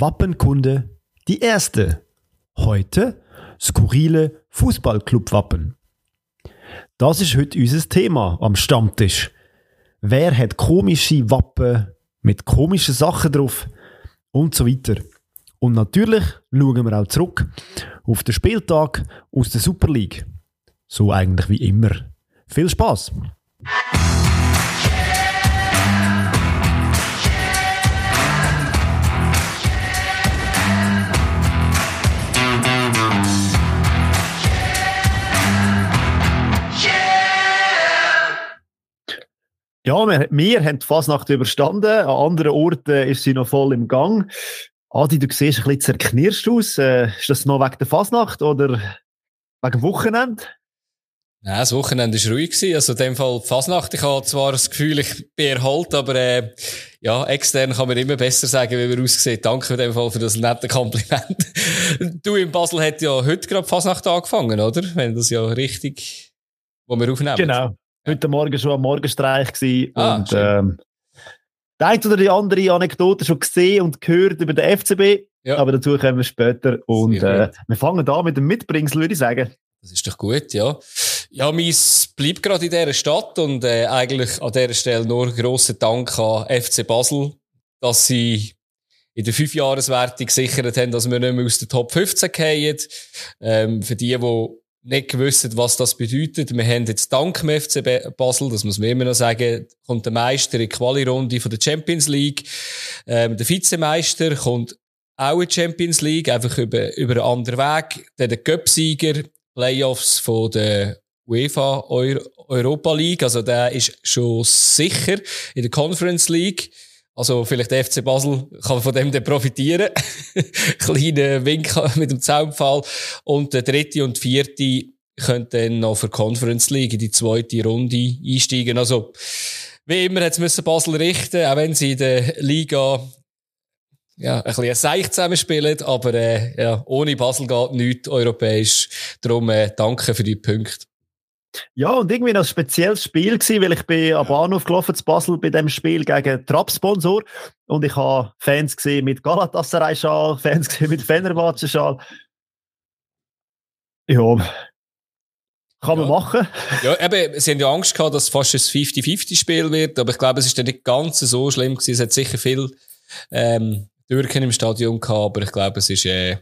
Wappenkunde die erste. Heute skurrile Fußballclub-Wappen. Das ist heute unser Thema am Stammtisch. Wer hat komische Wappen mit komischen Sachen drauf und so weiter. Und natürlich schauen wir auch zurück auf den Spieltag aus der Super League. So eigentlich wie immer. Viel Spaß! Ja, wir, wir haben die Fasnacht überstanden. An anderen Orten ist sie noch voll im Gang. Adi, du siehst ein bisschen zerknirscht aus. Äh, ist das noch wegen der Fasnacht oder wegen dem Wochenende? Nein, das Wochenende war ruhig. Gewesen. Also in dem Fall die Fasnacht. Ich habe zwar das Gefühl, ich bin erholt, aber äh, ja, extern kann man immer besser sagen, wie man aussieht. Danke in dem Fall für das nette Kompliment. du in Basel hat ja heute gerade Fasnacht angefangen, oder? Wenn das ja richtig, wo wir aufnehmen. Genau heute Morgen schon am Morgenstreich gewesen ah, und ähm, die eine oder die andere Anekdote schon gesehen und gehört über den FCB, ja. aber dazu kommen wir später und äh, wir fangen an mit dem Mitbringsel, würde ich sagen. Das ist doch gut, ja. Ja, meins bleibt gerade in dieser Stadt und äh, eigentlich an dieser Stelle nur grossen Dank an FC Basel, dass sie in der Fünfjahreswertung gesichert haben, dass wir nicht mehr aus der Top 15 gehen. Ähm, für die, die nicht gewusst, was das bedeutet. Wir haben jetzt dank dem FC Basel, das muss man immer noch sagen, kommt der Meister in die Quali-Runde von der Champions League. Ähm, der Vizemeister kommt auch in die Champions League, einfach über, über einen anderen Weg. Dann der Cup-Sieger, Playoffs von der UEFA Euro Europa League, also der ist schon sicher in der Conference League. Also vielleicht der FC Basel kann von dem dann profitieren. Kleiner Wink mit dem Zaunpfahl. Und der dritte und vierte können dann noch für Conference League in die zweite Runde einsteigen. Also wie immer hat es Basel richten, auch wenn sie in der Liga ja, ein bisschen ein Seich zusammenspielen, aber äh, ja, ohne Basel geht nichts europäisch. Darum äh, danke für die Punkte. Ja, und irgendwie noch ein spezielles Spiel gewesen, weil ich bin am Bahnhof gelaufen zu Basel bei dem Spiel gegen Trap-Sponsor und ich habe Fans gesehen mit Galatasaray-Schal, Fans gesehen mit Fenerbahce-Schal. Ja, kann man machen. Ja, eben, sie haben ja Angst gehabt, dass es fast ein 50-50-Spiel wird, aber ich glaube, es ist dann nicht ganz so schlimm gewesen. Es hat sicher viel ähm, Türken im Stadion gehabt, aber ich glaube, es ist äh,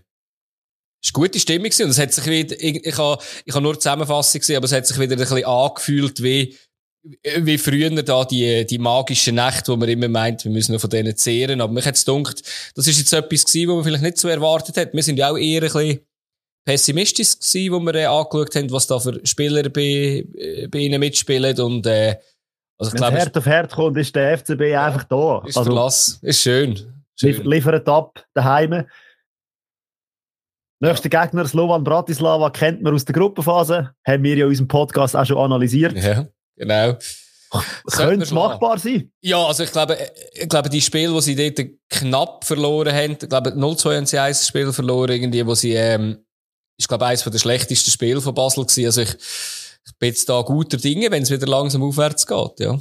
es war gute Stimmung und es hat sich wieder, ich, ich habe, ich habe nur die Zusammenfassung gesehen, aber es hat sich wieder ein bisschen angefühlt wie, wie früher da die, die magischen Nächte, wo man immer meint, wir müssen noch von denen zehren. Aber mich hat es gedacht, das ist jetzt etwas gewesen, was man vielleicht nicht so erwartet hat. Wir sind ja auch eher ein bisschen pessimistisch gewesen, wo wir äh, angeschaut haben, was da für Spieler bei, äh, bei ihnen mitspielen und, äh, also ich glaube, Herd auf Herd kommt, ist der FCB ja, einfach da. Ist also, Verlass. Ist schön. schön. Liefert ab, daheim. Nächster Gegner, Slovan Bratislava, kennt man aus der Gruppenphase. Haben wir ja in unserem Podcast auch schon analysiert. Ja, genau. Könnte es machbar sein? Ja, also ich glaube, ich glaube, die Spiele, die sie dort knapp verloren haben, ich glaube, 0-2 haben sie ein Spiel verloren, irgendwie, wo sie, ähm, ist, glaube ich, eines der schlechtesten Spiele von Basel gewesen. Also ich, ich bin jetzt da guter Dinge, wenn es wieder langsam aufwärts geht, ja.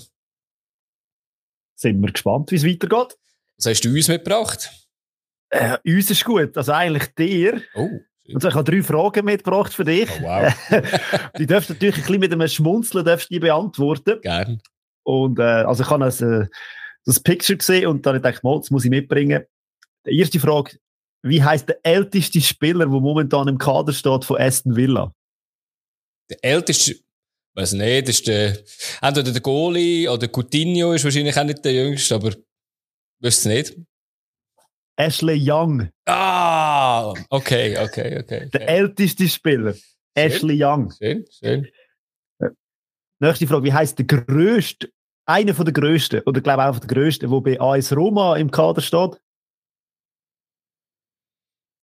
Sind wir gespannt, wie es weitergeht. Was hast du uns mitgebracht? Äh, uns ist gut, also eigentlich dir. Oh. Und so, ich habe drei Fragen mitgebracht für dich. Oh, wow. die darfst natürlich ein bisschen mit einem Schmunzeln darfst die beantworten. Gern. Und äh, also ich habe das, äh, das Picture gesehen und dann dachte ich, das muss ich mitbringen. Die erste Frage, wie heißt der älteste Spieler, der momentan im Kader steht von Aston Villa? Der älteste, weiß nicht, ist der, entweder der Goalie oder Coutinho ist wahrscheinlich auch nicht der jüngste, aber wüsste nicht. Ashley Young. Ah, okay, okay, okay. Der älteste Spieler. Schön. Ashley Young. Schön, schön. Nächste Frage. Wie heißt der größte, einer von der größten, oder glaube ich auch der größte, der bei AS Roma im Kader steht?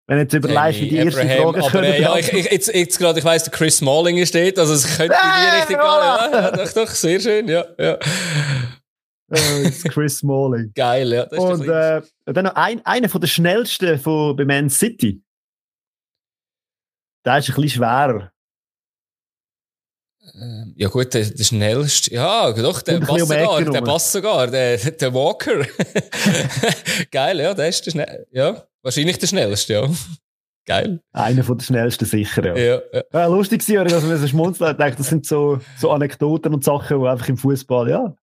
Wenn jetzt überlegst, wie die erste Abraham, Frage aber, äh, ja, ich, ich, jetzt, jetzt gerade, ich weiss, der Chris Smalling steht, also es könnte in die Richtung gehen. Ja, doch, doch, sehr schön, ja, ja. Äh, Chris Smalling. Geil, ja. und äh, dann noch ein, einer von der schnellsten von, bei Man City. Der ist ein bisschen schwerer. Ähm, ja gut, der, der schnellste, ja doch, der passt sogar, der passt sogar, der, der Walker. Geil, ja, der ist der schnell, ja. Wahrscheinlich der schnellste, ja. Geil. Einer von den schnellsten sicher, ja. Ja, ja. ja lustig war, dass man so schmunzeln hat, das sind so, so Anekdoten und Sachen, die einfach im Fußball, ja,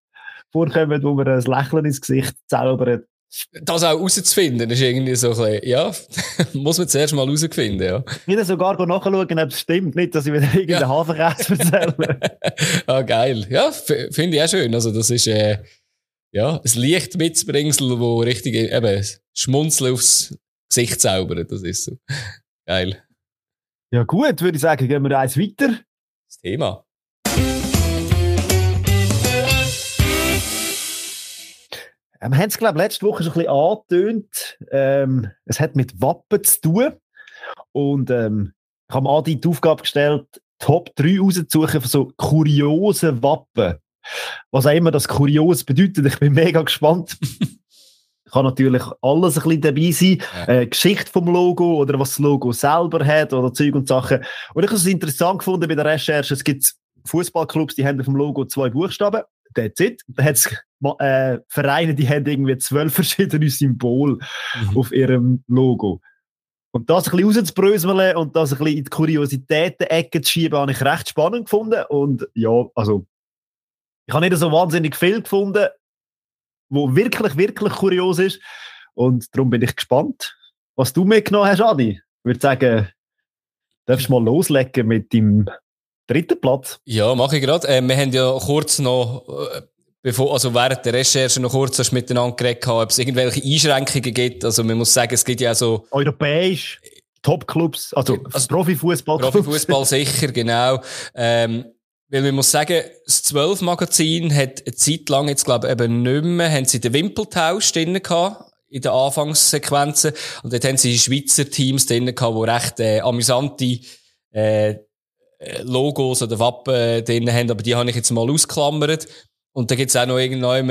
vorkommen, wo man ein Lächeln ins Gesicht zaubert. Das auch herauszufinden, ist irgendwie so ein bisschen, ja, muss man zuerst mal herausfinden, ja. Wieder sogar nachschauen, ob es stimmt, nicht, dass ich wieder irgendeinen ja. Hafenkäse erzähle. ah, geil. Ja, finde ich auch schön. Also, das ist, äh, ja, ein Licht mitbringsel, wo richtig, eben, Schmunzeln aufs Gesicht zaubert, das ist so. Geil. Ja, gut, würde ich sagen, gehen wir eins weiter. Das Thema. Wir haben es, glaube ich, letzte Woche schon ein bisschen angetönt. Ähm, es hat mit Wappen zu tun. Und ähm, ich habe Adi die Aufgabe gestellt, Top 3 rauszusuchen von so kuriosen Wappen. Was auch immer das kurios bedeutet. Ich bin mega gespannt. kann natürlich alles ein bisschen dabei sein. Ja. Äh, Geschichte vom Logo oder was das Logo selber hat oder Zeug und Sachen. Und ich habe es interessant gefunden bei der Recherche. Es gibt Fußballclubs, die haben auf dem Logo zwei Buchstaben that's it. Da hat es äh, Vereine, die haben irgendwie zwölf verschiedene Symbole mhm. auf ihrem Logo. Und das ein bisschen rauszubröseln und das ein bisschen in die Kuriositäten-Ecke zu schieben, habe ich recht spannend gefunden. Und ja, also, ich habe nicht so wahnsinnig viel gefunden, wo wirklich, wirklich kurios ist. Und darum bin ich gespannt, was du mitgenommen hast, Adi. Ich würde sagen, darfst du mal loslegen mit deinem dritten Platz. Ja, mache ich gerade. Äh, wir haben ja kurz noch, äh, bevor, also während der Recherche noch kurz miteinander geredet, ob es irgendwelche Einschränkungen gibt. Also man muss sagen, es gibt ja so... Europäisch, Topclubs, also, also Profifußball. Profifußball sicher, genau. Ähm, weil man muss sagen, das 12 Magazin hat eine Zeit lang, jetzt glaube ich eben nicht mehr, haben sie den Wimpeltausch drin gehabt in den Anfangssequenzen. Und dort haben sie Schweizer Teams drin gehabt, die recht äh, amüsante äh, Logos oder Wappen drin haben, aber die habe ich jetzt mal ausklammert. Und da gibt's auch noch irgendwann,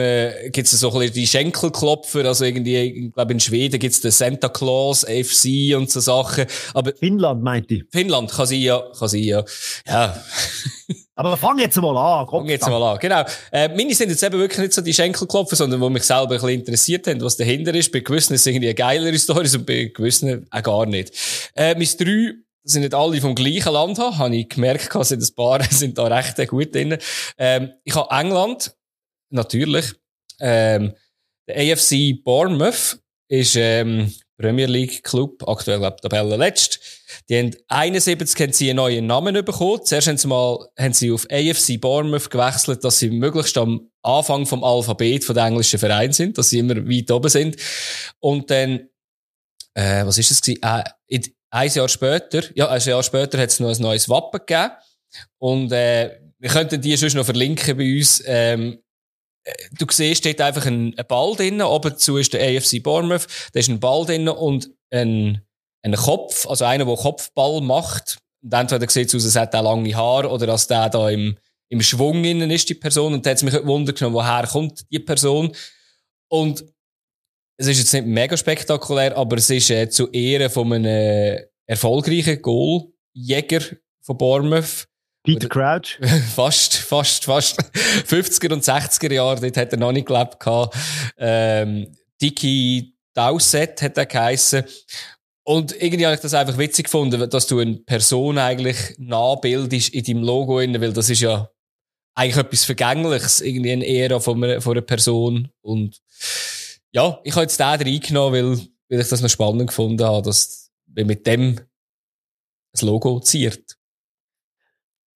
gibt's so ein bisschen die Schenkelklopfer, also irgendwie, ich glaube in Schweden gibt's den Santa Claus FC und so Sachen. Aber Finnland meinte ich. Finnland kann sein, ja, kann sein, ja. Ja. Aber fang jetzt mal an. Komm, fang jetzt mal an, genau. Äh, meine sind jetzt eben wirklich nicht so die Schenkelklopfer, sondern wo mich selber ein bisschen interessiert haben, was dahinter ist. Bei gewissen ist es irgendwie eine geilere Story und bei gewissen auch gar nicht. Äh, mein drei sind nicht alle vom gleichen Land haben, habe ich gemerkt, dass ein paar sind da recht gut drin. Ähm, ich habe England, natürlich. Ähm, der AFC Bournemouth ist ähm, Premier League Club, aktuell glaube Tabelle letzt. Die haben 71 haben sie einen neuen Namen bekommen. Zuerst haben sie mal haben sie auf AFC Bournemouth gewechselt, dass sie möglichst am Anfang vom Alphabet von der englischen Verein sind, dass sie immer weit oben sind. Und dann äh, was ist das gewesen? Äh, ein Jahr später, ja, ein Jahr später hat es noch ein neues Wappen gegeben. Und, äh, wir könnten die sonst noch verlinken bei uns. Ähm, äh, du siehst, steht einfach ein, Ball drin. Oben zu ist der AFC Bournemouth. Da ist ein Ball drin und ein, ein Kopf, also einer, der Kopfball macht. Und entweder sieht es aus, als hätte er lange Haare oder als der da im, im Schwung innen ist, die Person. Und da hat es mich Wunder genommen, woher kommt die Person. Und es ist jetzt nicht mega spektakulär, aber es ist äh, zu Ehren von einem äh, erfolgreichen Goaljäger von Bournemouth. Peter Crouch. fast, fast, fast. 50er und 60er Jahre, dort hat er noch nicht gelebt. Ähm, Dicky Dowsett hat er geheissen. Und irgendwie habe ich das einfach witzig gefunden, dass du eine Person eigentlich nachbildest in deinem Logo, weil das ist ja eigentlich etwas Vergängliches, irgendwie eine Ära von einer, von einer Person. Und ja, ich habe jetzt den reingenommen, weil, weil ich das noch spannend gefunden habe, dass wir mit dem das Logo ziert.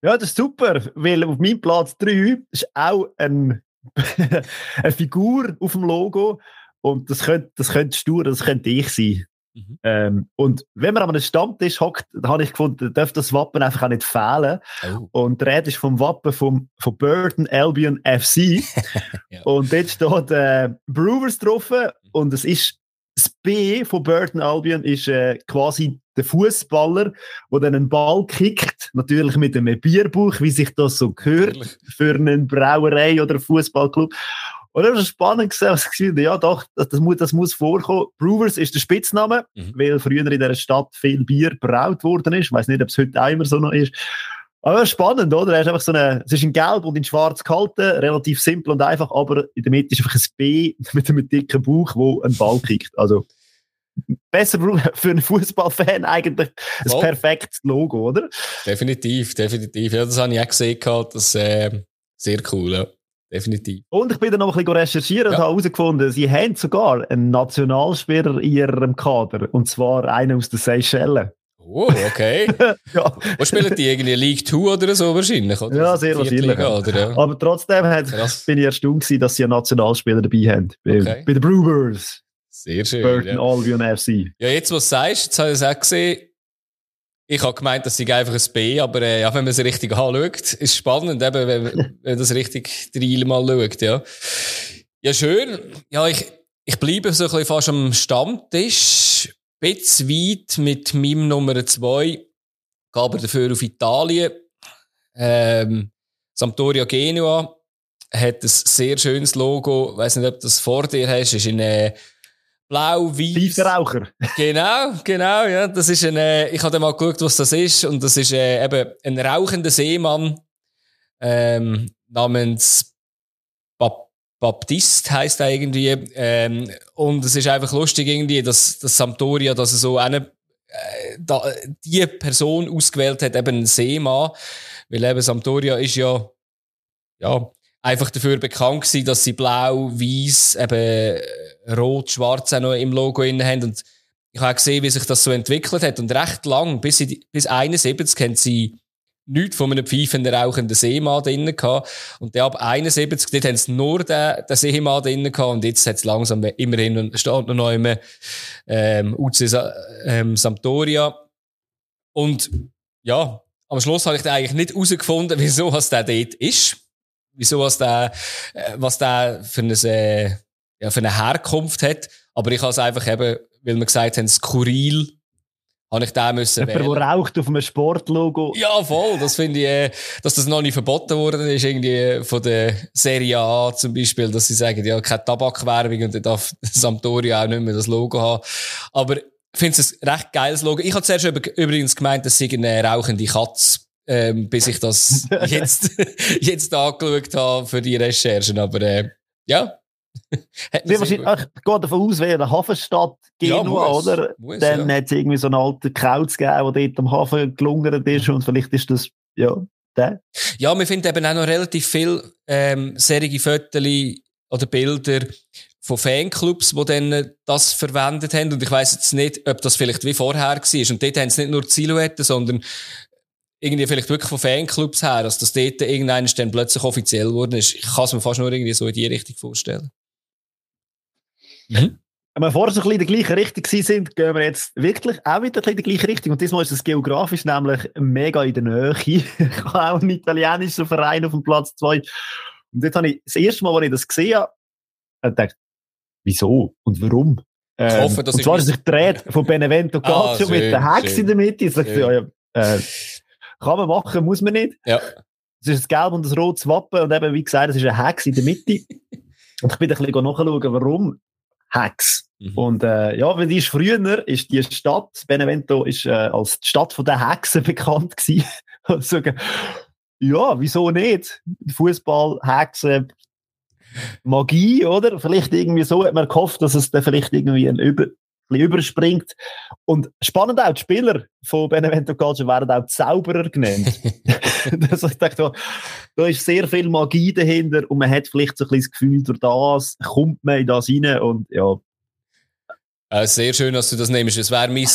Ja, das ist super, weil auf meinem Platz 3 ist auch ein, eine Figur auf dem Logo und das könnte, das könnte stur, das könnte ich sein. Mhm. Ähm, und wenn man an einem Stammtisch hockt, dann habe ich gefunden, darf das Wappen einfach auch nicht fehlen. Oh. Und die Rede ist vom Wappen vom, von Burton Albion FC. ja. Und dort steht äh, Brewers drauf und es ist das B von Burton Albion ist äh, quasi der Fußballer, der dann einen Ball kickt, natürlich mit einem Bierbuch, wie sich das so gehört für eine Brauerei oder Fußballclub. Und das war spannend gesehen, ja doch, das muss, das muss vorkommen. Brewers ist der Spitzname, mhm. weil früher in dieser Stadt viel Bier braut worden ist. Ich weiß nicht, ob es heute auch immer so noch ist. Aber spannend, oder? Er ist einfach so eine, es ist in Gelb und in Schwarz gehalten, relativ simpel und einfach, aber in der Mitte ist einfach ein B mit einem dicken Bauch, wo ein Ball kickt. Also, besser für einen Fußballfan eigentlich ein oh. perfektes Logo, oder? Definitiv, definitiv. Ja, das habe ich auch gesehen, das äh, sehr cool, ja. Definitiv. Und ich bin dann noch ein bisschen recherchieren ja. und habe herausgefunden, sie haben sogar einen Nationalspieler in ihrem Kader. Und zwar einen aus den Seychellen. Oh, okay. ja. Wo spielen die irgendwie? League 2 oder so wahrscheinlich? Oder? Ja, sehr wahrscheinlich. Liga, oder, ja. Aber trotzdem hat, bin ich erstaunt gewesen, dass sie einen Nationalspieler dabei haben. Bei, okay. bei den Brewers. Sehr schön. Burton ja. Albion FC. Ja, jetzt, was du sagst, jetzt habe ich es auch gesehen. Ich habe gemeint, das sei einfach ein B, aber äh, ja, wenn man es richtig anschaut, ist spannend, eben, wenn, wenn man das richtig drei mal schaut, ja. Ja, schön. Ja, ich, ich bleibe so ein bisschen fast am Stammtisch bisschen weit mit meinem Nummer 2. Gehe aber dafür auf Italien. Ähm, Sampdoria Genua hat ein sehr schönes Logo. Ich weiss nicht, ob du das vor dir hast. Ist in äh, blau-weiß. Raucher. Genau, genau, ja. Das ist ein, äh, ich habe mal geschaut, was das ist. Und das ist äh, eben ein rauchender Seemann ähm, namens Baptist heißt er irgendwie. Ähm, und es ist einfach lustig irgendwie, dass, dass Sampdoria, dass er so eine, äh, da, die Person ausgewählt hat, eben ein Seemann. Weil eben Sampdoria ist ja, ja, einfach dafür bekannt gewesen, dass sie blau, weiß, eben rot, schwarz auch noch im Logo innen haben. Und ich habe gesehen, wie sich das so entwickelt hat. Und recht lang, bis, in, bis 71, haben sie nichts von einem pfeifenden, rauchenden Seemann drinnen gehabt. Und ab 71, dort haben sie nur den, den Seemann drinnen gehabt. Und jetzt hat es langsam immerhin, steht noch immer, ähm, UC ähm, Sampdoria. Und, ja, am Schluss habe ich dann eigentlich nicht herausgefunden, wieso was der dort ist. Wieso was der, äh, was der für eine, äh, ja, für eine Herkunft hat. Aber ich habe es einfach eben, weil wir gesagt haben, skurril habe ich den müssen Jemand, wählen. der raucht auf einem Sportlogo. Ja, voll. Das finde ich, äh, dass das noch nicht verboten worden ist, irgendwie von der Serie A zum Beispiel, dass sie sagen, ja, keine Tabakwerbung und dann darf Sampdoria auch nicht mehr das Logo haben. Aber ich finde es ein recht geiles Logo. Ich habe zuerst übrigens gemeint, dass sie eine rauchende Katze ähm, bis ich das jetzt, jetzt angeschaut habe für die Recherchen. Aber äh, ja, Wie wahrscheinlich, ich gehe davon aus, wäre eine Hafenstadt Genua, ja, muss, oder? Muss, Dann ja. hat es irgendwie so einen alten Kauz gegeben, der dort am Hafen gelungert ist und vielleicht ist das, ja, der. Ja, wir finden eben auch noch relativ viel ähm, serige Fotos oder Bilder von Fanclubs, die dann das verwendet haben. Und ich weiss jetzt nicht, ob das vielleicht wie vorher war. Und dort haben sie nicht nur die Silhouette, sondern irgendwie vielleicht wirklich von Fanclubs her, dass das dort irgendeiner dann plötzlich offiziell geworden ist. Ich kann es mir fast nur irgendwie so in die Richtung vorstellen. Mhm. Wenn wir vorher so ein bisschen in der gleichen Richtung sind, gehen wir jetzt wirklich auch wieder in die gleiche Richtung. Und diesmal ist es geografisch nämlich mega in der Nähe. ich habe auch einen italienischen Verein auf dem Platz 2. Und jetzt habe ich das erste Mal, als ich das gesehen habe, gedacht, wieso und warum? Ich hoffe, ähm, dass und zwar ist sich dreht von Benevento ah, Calcio ah, mit der Hex in der Mitte. Ich sage, ja, ja, äh, kann man machen, muss man nicht. Ja. Es ist ein gelb und ein rotes Wappen und eben, wie gesagt, es ist eine Hex in der Mitte. und ich bin ein bisschen nachschauen, warum. Hex. Mhm. Und äh, ja, wenn die ist früher ist die Stadt, Benevento ist äh, als die Stadt von der Hexen bekannt gewesen. Ja, wieso nicht? Fußball, Hexen, Magie, oder? Vielleicht irgendwie so hat man gehofft, dass es dann vielleicht irgendwie ein Über überspringt. Und spannend auch, die Spieler von Benevento Calcio werden auch Zauberer genannt. das, ich dachte, da ist sehr viel Magie dahinter und man hat vielleicht so ein bisschen das Gefühl, durch das kommt man in das rein und ja. Äh, sehr schön, dass du das nimmst. Es wäre mein,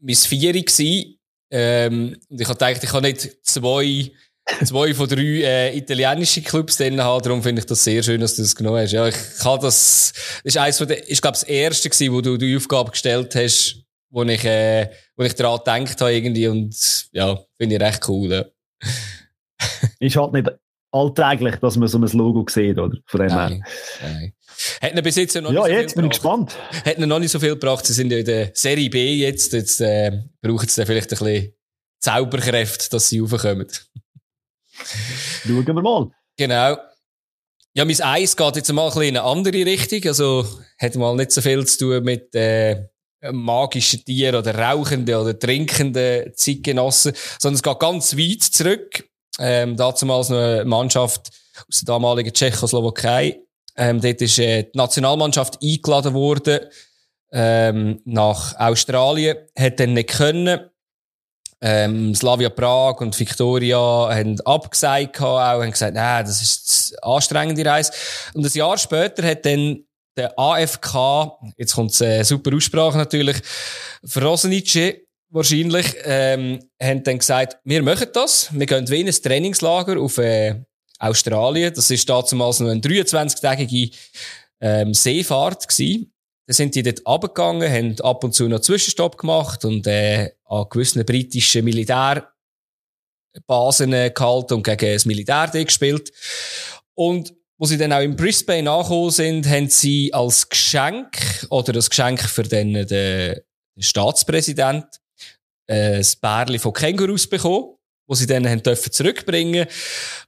mein Vieri gewesen. Ähm, und ich habe gedacht, ich habe nicht zwei, zwei von drei äh, italienische Clubs drin haben. Darum finde ich das sehr schön, dass du das genommen hast. Ja, ich kann das, das ist eins von der, ich glaube, das erste gewesen, wo du die Aufgabe gestellt hast, wo ich, äh, wo ich daran gedacht habe irgendwie und ja, finde ich recht cool. Ja. ist halt nicht alltäglich, dass man so ein Logo sieht, oder? Von dem nein, nein. Hat bis jetzt noch ja, nicht so jetzt bin ich gespannt. Hat noch nicht so viel gebracht. Sie sind ja in der Serie B jetzt. Jetzt äh, brauchen sie vielleicht ein bisschen Zauberkräfte, dass sie raufkommen. Schauen wir mal. Genau. Ja, mein Eis geht jetzt mal in eine andere Richtung. Also, hat mal nicht so viel zu tun mit, äh, magischen Tieren oder rauchenden oder trinkenden Zeitgenossen, sondern es geht ganz weit zurück. Ähm, damals noch eine Mannschaft aus der damaligen Tschechoslowakei. Ähm, dort ist äh, die Nationalmannschaft eingeladen worden ähm, nach Australien, hat dann nicht können. Ähm, Slavia Prag und Victoria haben abgesagt, auch, haben gesagt, nein, das ist eine anstrengende Reise. Und ein Jahr später hat dann der AFK, jetzt kommt eine äh, super Aussprache natürlich, Frosenice wahrscheinlich, ähm, haben dann gesagt, wir machen das, wir gehen wie in ein Trainingslager auf äh, Australien. Das ist damals noch eine 23-tägige ähm, Seefahrt gewesen. Dann sind die dort runtergegangen, haben ab und zu noch Zwischenstopp gemacht und äh, an gewissen britischen Militärbasen äh, gehalten und gegen das Militär gespielt. Und wo sie dann auch in Brisbane angekommen sind, haben sie als Geschenk oder das Geschenk für den, den, den Staatspräsident äh, ein Bärli von Kängurus bekommen, wo sie dann haben dürfen zurückbringen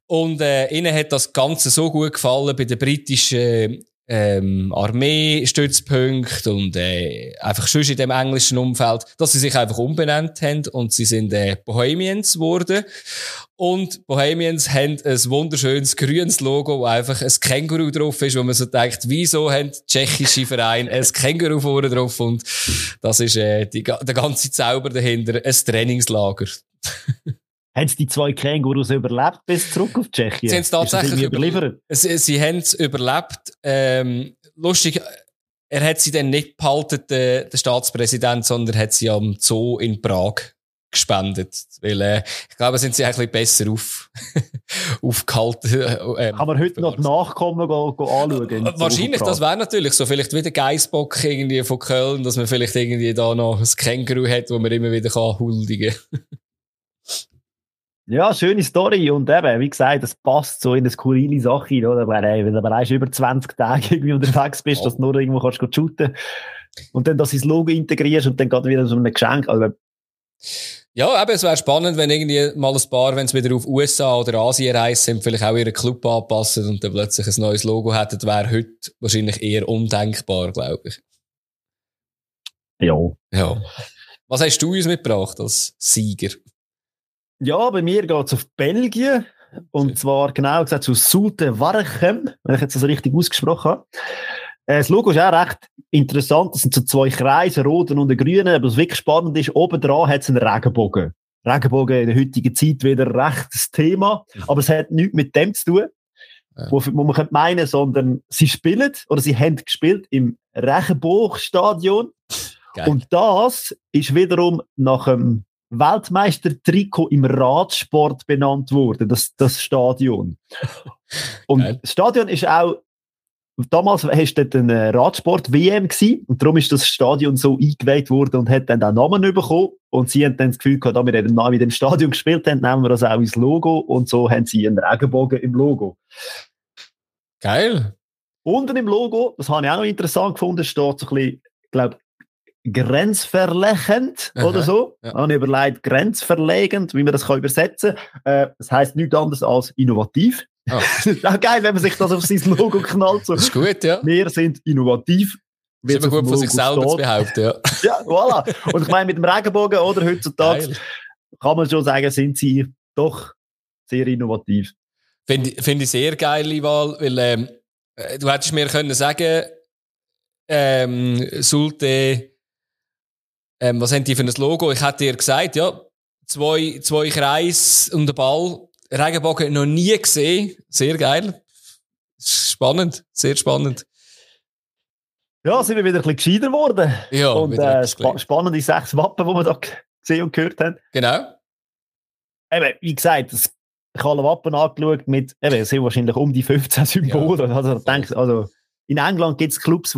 und äh, ihnen hat das Ganze so gut gefallen bei den britischen ähm, Armeestützpunkte und äh, einfach schon in dem englischen Umfeld, dass sie sich einfach umbenannt haben und sie sind äh, Bohemians geworden. Und Bohemians haben ein wunderschönes grünes Logo, wo einfach ein Känguru drauf ist, wo man so denkt, wieso haben tschechische Vereine ein Känguru vorne drauf und das ist äh, die, der ganze Zauber dahinter, ein Trainingslager. Haben sie die zwei Kängurus überlebt bis zurück auf Tschechien? Sie haben es tatsächlich überliefert. Sie, sie haben es überlebt. Ähm, lustig, er hat sie dann nicht behalten, der, der Staatspräsident, sondern hat sie am Zoo in Prag gespendet. Weil, äh, ich glaube, sind sie ein bisschen besser auf, aufgehalten. Äh, Kann man heute noch Nachkommen go, go anschauen? Wahrscheinlich, das wäre natürlich so. Vielleicht wieder Geissbock irgendwie von Köln, dass man vielleicht irgendwie da noch ein Känguru hat, wo man immer wieder kann huldigen kann. Ja, schöne Story. Und eben, wie gesagt, das passt so in eine skurrile Sache, oder? Wenn du bereits über 20 Tage irgendwie unterwegs bist, oh. dass du nur irgendwo kannst shooten und dann das ins Logo integrierst und dann gerade wieder so ein Geschenk. Also, ja, aber es wäre spannend, wenn irgendwie mal ein paar, wenn es wieder auf USA oder Asien reisen, vielleicht auch ihren Club anpassen und dann plötzlich ein neues Logo hätten, wäre heute wahrscheinlich eher undenkbar, glaube ich. Ja. Ja. Was hast du uns mitgebracht als Sieger? Ja, bei mir geht es auf Belgien. Und zwar genau gesagt zu Sulte Warchem, wenn ich jetzt das richtig ausgesprochen habe. Äh, das Logo ist auch recht interessant. Das sind so zwei Kreise, roten und grünen. Aber was wirklich spannend ist, oben dran hat es einen Regenbogen. Regenbogen in der heutigen Zeit wieder recht das Thema. Mhm. Aber es hat nichts mit dem zu tun, ja. wo, wo man könnte meinen, sondern sie spielen oder sie haben gespielt im Regenbogenstadion. Und das ist wiederum nach dem Weltmeister-Trikot im Radsport benannt worden, das, das Stadion. Und Geil. das Stadion ist auch, damals hast du eine Radsport-WM gewesen, und darum ist das Stadion so eingeweiht worden und hat dann auch Namen bekommen. Und sie haben dann das Gefühl gehabt, da wir mit dem Stadion gespielt haben, nehmen wir das auch ins Logo. Und so haben sie einen Regenbogen im Logo. Geil. Unten im Logo, das habe ich auch noch interessant gefunden, steht so ein bisschen, ich glaube, grenzverlegend Aha, oder so. Ja. Habe ich überlegt, grenzverlegend, wie man das kann übersetzen kann. Äh, das heisst nichts anderes als innovativ. Oh. das ist auch geil, wenn man sich das auf sein Logo knallt. So. Das ist gut, ja. Wir sind innovativ. Das ist immer gut von sich selber steht. zu behaupten, ja. ja, voilà. Und ich meine, mit dem Regenbogen oder heutzutage geil. kann man schon sagen, sind sie doch sehr innovativ. Finde find ich sehr geile Wahl, weil ähm, äh, du hättest mir können sagen, ähm, Sulte ähm, was haben die für ein Logo? Ich hätte dir gesagt, ja, zwei, zwei Kreis und der Ball. Regenbogen noch nie gesehen. Sehr geil. Spannend, sehr spannend. Ja, sind wir wieder ein bisschen gescheiter geworden. Ja, und äh, spa spannende sechs Wappen, die wir da gesehen und gehört haben. Genau. Eben, wie gesagt, das, ich habe alle Wappen angeschaut mit, eben, es sind wahrscheinlich um die 15 Symbole. Ja, also, denk, also, in England gibt es Clubs,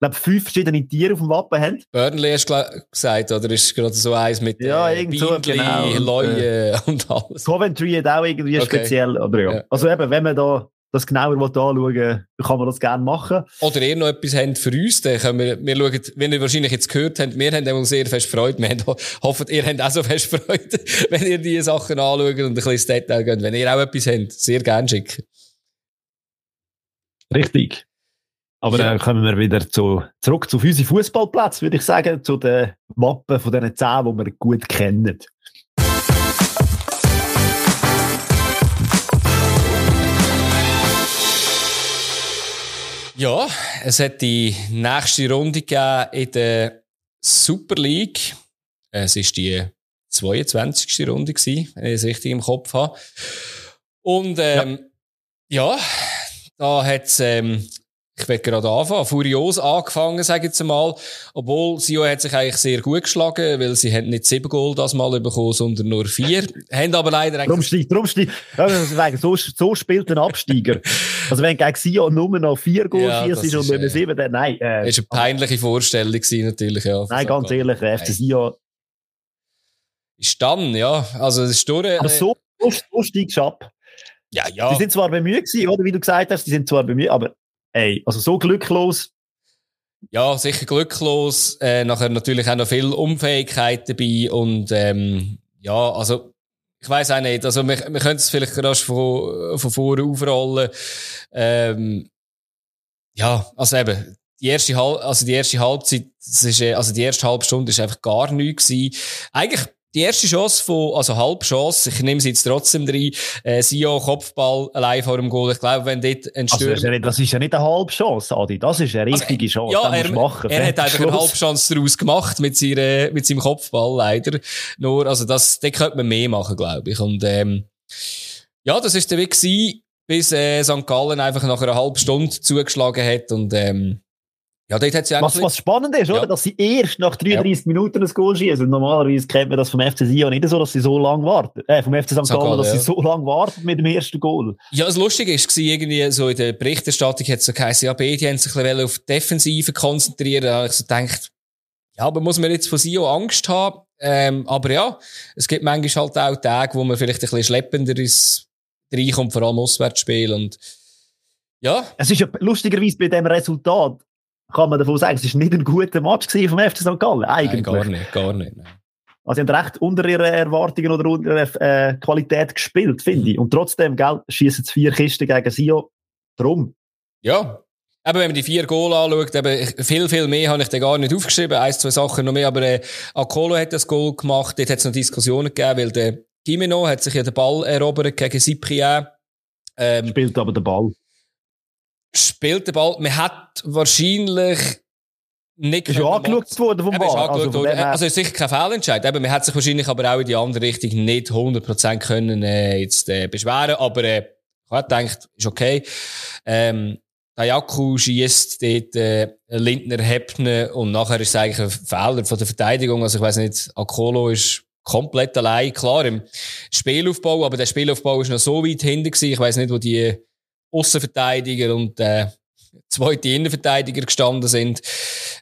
wo glaube, fünf verschiedene Tiere auf dem Wappen haben. Burnley hast du gesagt, oder ist gerade so eins mit ja, äh, Bienenli, genau. Leuen äh, und alles? Coventry hat auch irgendwie okay. speziell, oder ja. ja. Also eben, wenn man da das genauer anschauen will, kann man das gerne machen. Oder ihr noch etwas habt für uns, dann können wir, wir schauen, wenn ihr wahrscheinlich jetzt gehört habt, wir haben auch sehr fest Freude, wir haben, hoffen, ihr habt auch so fest Freude, wenn ihr diese Sachen anschaut und ein bisschen ins Detail geht. Wenn ihr auch etwas habt, sehr gerne schicken. Richtig. Aber ja. dann kommen wir wieder zu, zurück zu unseren Fußballplätzen, würde ich sagen, zu den Wappen von diesen zehn, die wir gut kennen. Ja, es hat die nächste Runde gegeben in der Super League. Es ist die 22. Runde gewesen, wenn ich es richtig im Kopf habe. Und ähm, ja. ja, da hat es ähm, ich werde gerade anfangen, furios angefangen, sage ich jetzt mal. Obwohl, Sio hat sich eigentlich sehr gut geschlagen, weil sie haben nicht sieben Goal das Mal bekommen, sondern nur vier. haben aber leider eigentlich... Drum steigt, drum steigt. So, so spielt ein Absteiger. also wenn gegen Sio nur noch vier Goal ja, schießt und nicht mehr sieben, dann nein. Äh, das war eine peinliche Vorstellung gewesen, natürlich, ja. Nein, ganz ehrlich, der FC Sio... Ist dann, ja. Also, es ist durch... Aber so, so, so steigst du ab. Ja, ja. Die sind zwar bemüht gewesen, oder wie du gesagt hast, die sind zwar bemüht, aber ey, also so glücklos. Ja, sicher glücklos. Äh, nachher natürlich auch noch viel Unfähigkeit dabei und ähm, ja, also ich weiß auch nicht. Also wir, wir können es vielleicht rasch von, von vorne aufrollen. Ähm, ja, also eben die erste Halb, also die erste Halbzeit, das ist, äh, also die erste halbe Stunde ist einfach gar nichts gewesen. Eigentlich die erste Chance von, also Halbchance, ich nehme sie jetzt trotzdem rein, äh, Sio, Kopfball allein vor dem Goal. Ich glaube, wenn dort ein Stürmer... Also das ist ja nicht eine Halbchance, Adi. Das ist eine also, richtige Chance. Ja, er, machen. er hat einfach eine Halbchance daraus gemacht mit, seiner, mit seinem Kopfball, leider. Nur, also das, da könnte man mehr machen, glaube ich. Und, ähm, ja, das ist der Weg gewesen, bis, äh, St. Gallen einfach nach einer halben Stunde zugeschlagen hat und, ähm, ja, dort hat sie was, was spannend ist, ja. oder? Dass sie erst nach 33 ja. Minuten ein Goal schießen. Normalerweise kennt man das vom FC Sion nicht so, dass sie so lange warten. Äh, vom FC St. Gallen, dass ja. sie so lange warten mit dem ersten Goal. Ja, das Lustige ist, irgendwie so in der Berichterstattung hat es so geheißen, ja, beide haben sich ein bisschen auf Defensive konzentrieren. Da habe ich so gedacht, ja, aber muss man jetzt von Sion Angst haben? Ähm, aber ja, es gibt manchmal halt auch Tage, wo man vielleicht ein bisschen schleppender ist, reinkommt, vor allem Auswärtsspiel und, ja. Es ist ja lustigerweise bei dem Resultat, kann man davon sagen, es ist nicht ein guter Match vom FC St. Gallen, eigentlich. Nein, gar nicht, gar nicht. Nein. Also, sie haben recht unter ihren Erwartungen oder unter ihrer äh, Qualität gespielt, finde mhm. ich. Und trotzdem, gell, schießen sie vier Kisten gegen Sio. Drum. Ja. Aber wenn man die vier Goal anschaut, eben, viel, viel mehr habe ich da gar nicht aufgeschrieben. Eins, zwei Sachen noch mehr. Aber, äh, Akolo hat das Goal gemacht. Dort hat es noch Diskussionen gegeben, weil der Gimeno hat sich ja den Ball erobert gegen Cyprien. Ähm, Spielt aber den Ball spielt der Ball. Man hat wahrscheinlich nicht ist ja angeschaut worden vom Ball. Also, worden. also ist sicher kein Fehlentscheid. Eben, man hat sich wahrscheinlich aber auch in die andere Richtung nicht 100% können äh, jetzt äh, beschweren. Aber äh, ich habe gedacht, ist okay. Ähm, Dayaku schießt dort äh, Lindner Hepner und nachher ist es eigentlich ein Fehler von der Verteidigung. Also ich weiß nicht, Akolo ist komplett allein. Klar, im Spielaufbau, aber der Spielaufbau ist noch so weit hinten gewesen. Ich weiß nicht, wo die Außenverteidiger und äh, zweite Innenverteidiger gestanden sind.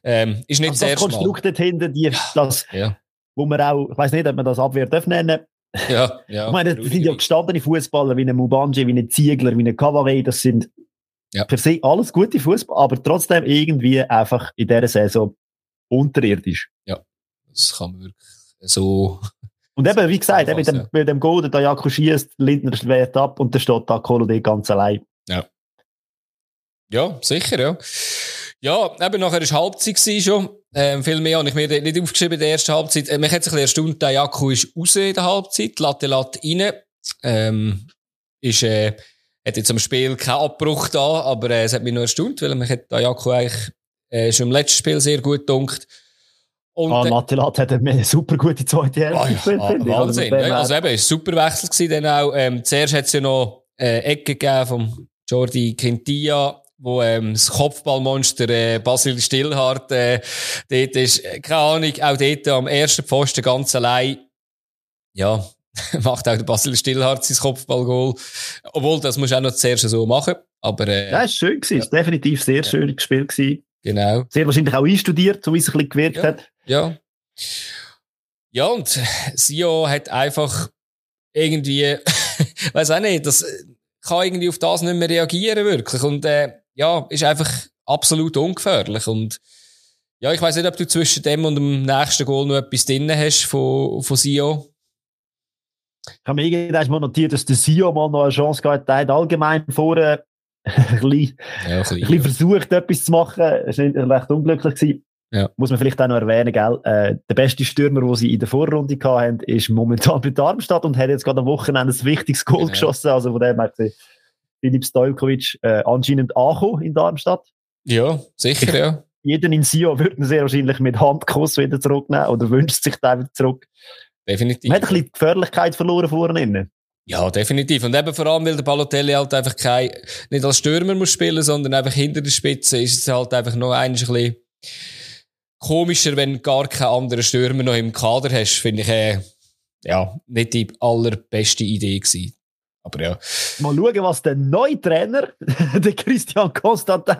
Ähm, ist nicht also das Konstrukt dort hinten, die, das, ja. wo man auch, ich weiß nicht, ob man das Abwehr darf nennen ja, ja. Ich meine, das sind ja gestandene Fußballer wie ein Mubanji, wie ein Ziegler, wie ein Cavare, das sind ja. per se alles gute Fußballer, aber trotzdem irgendwie einfach in dieser Saison unterirdisch. Ja, das kann man wirklich so und eben, wie gesagt, mit dem, mit dem Goal, der Jakob schießt, Lindner schwert ab und dann steht da Kolode ganz allein. Ja. Ja, sicher, ja. Ja, eben nachher war Halbzeit schon. Ähm, viel mehr habe ich mir nicht aufgeschrieben in der ersten Halbzeit. Äh, mich hat sich ein bisschen erstaunt, der Jakob ist raus in der Halbzeit, Latte Latte rein. Ähm, ist, äh, hat jetzt am Spiel keinen Abbruch da, aber äh, es hat mich nur erstaunt, weil mich hat der Jakob eigentlich äh, schon im letzten Spiel sehr gut gedunkt. Und, ah, Nattelat hat eine super gute zweite Hälfte ah, gespielt, ah, ich. Wahnsinn. Also, also eben, es war super Wechsel gewesen, dann auch. Ähm, zuerst hat es ja noch äh, Ecke gegeben vom Jordi Quintilla, wo ähm, das Kopfballmonster äh, Basil Stillhardt äh, dort ist. Keine Ahnung, auch dort am ersten Pfosten ganz allein. Ja, macht auch der Basil Stillhardt sein Kopfballgoal. Obwohl, das muss auch noch zuerst so machen. Aber, äh, ja, ist schön gewesen. Ja. Ist definitiv sehr schön gespielt gewesen. Genau. Sehr wahrscheinlich auch einstudiert, so wie es ein bisschen gewirkt ja. hat. Ja. Ja, und Sio hat einfach irgendwie, weiß auch nicht, das kann irgendwie auf das nicht mehr reagieren, wirklich. Und, äh, ja, ist einfach absolut ungefährlich. Und, ja, ich weiß nicht, ob du zwischen dem und dem nächsten Goal noch etwas drin hast von, von Sio. Ich habe mir irgendwann mal notiert, dass der Sio mal noch eine Chance gehabt hat, allgemein vorher ein bisschen, ja, ein bisschen, ein bisschen versucht, etwas zu machen. Es war recht unglücklich. Gewesen. Ja. Muss man vielleicht auch noch erwähnen, gell? Äh, der beste Stürmer, den sie in der Vorrunde hatten, ist momentan bei Darmstadt und hat jetzt gerade am Wochenende ein wichtiges Goal genau. geschossen. Also von dem hat Filip Stojkovic äh, anscheinend angekommen in Darmstadt. Ja, sicher, ja. Jeden in Sio würde sehr wahrscheinlich mit Handkuss wieder zurücknehmen oder wünscht sich da wieder zurück. Definitiv. Man hat ein bisschen die Gefährlichkeit verloren vorne. Ja, definitiv. Und eben vor allem, weil der Balotelli halt einfach kein, nicht als Stürmer muss spielen, sondern einfach hinter der Spitze ist es halt einfach noch ein bisschen komischer, wenn du gar keinen anderen Stürmer noch im Kader hast, finde ich, äh, ja, nicht die allerbeste Idee gewesen. Aber ja. Mal schauen, was der neue Trainer, der Christian Constantin,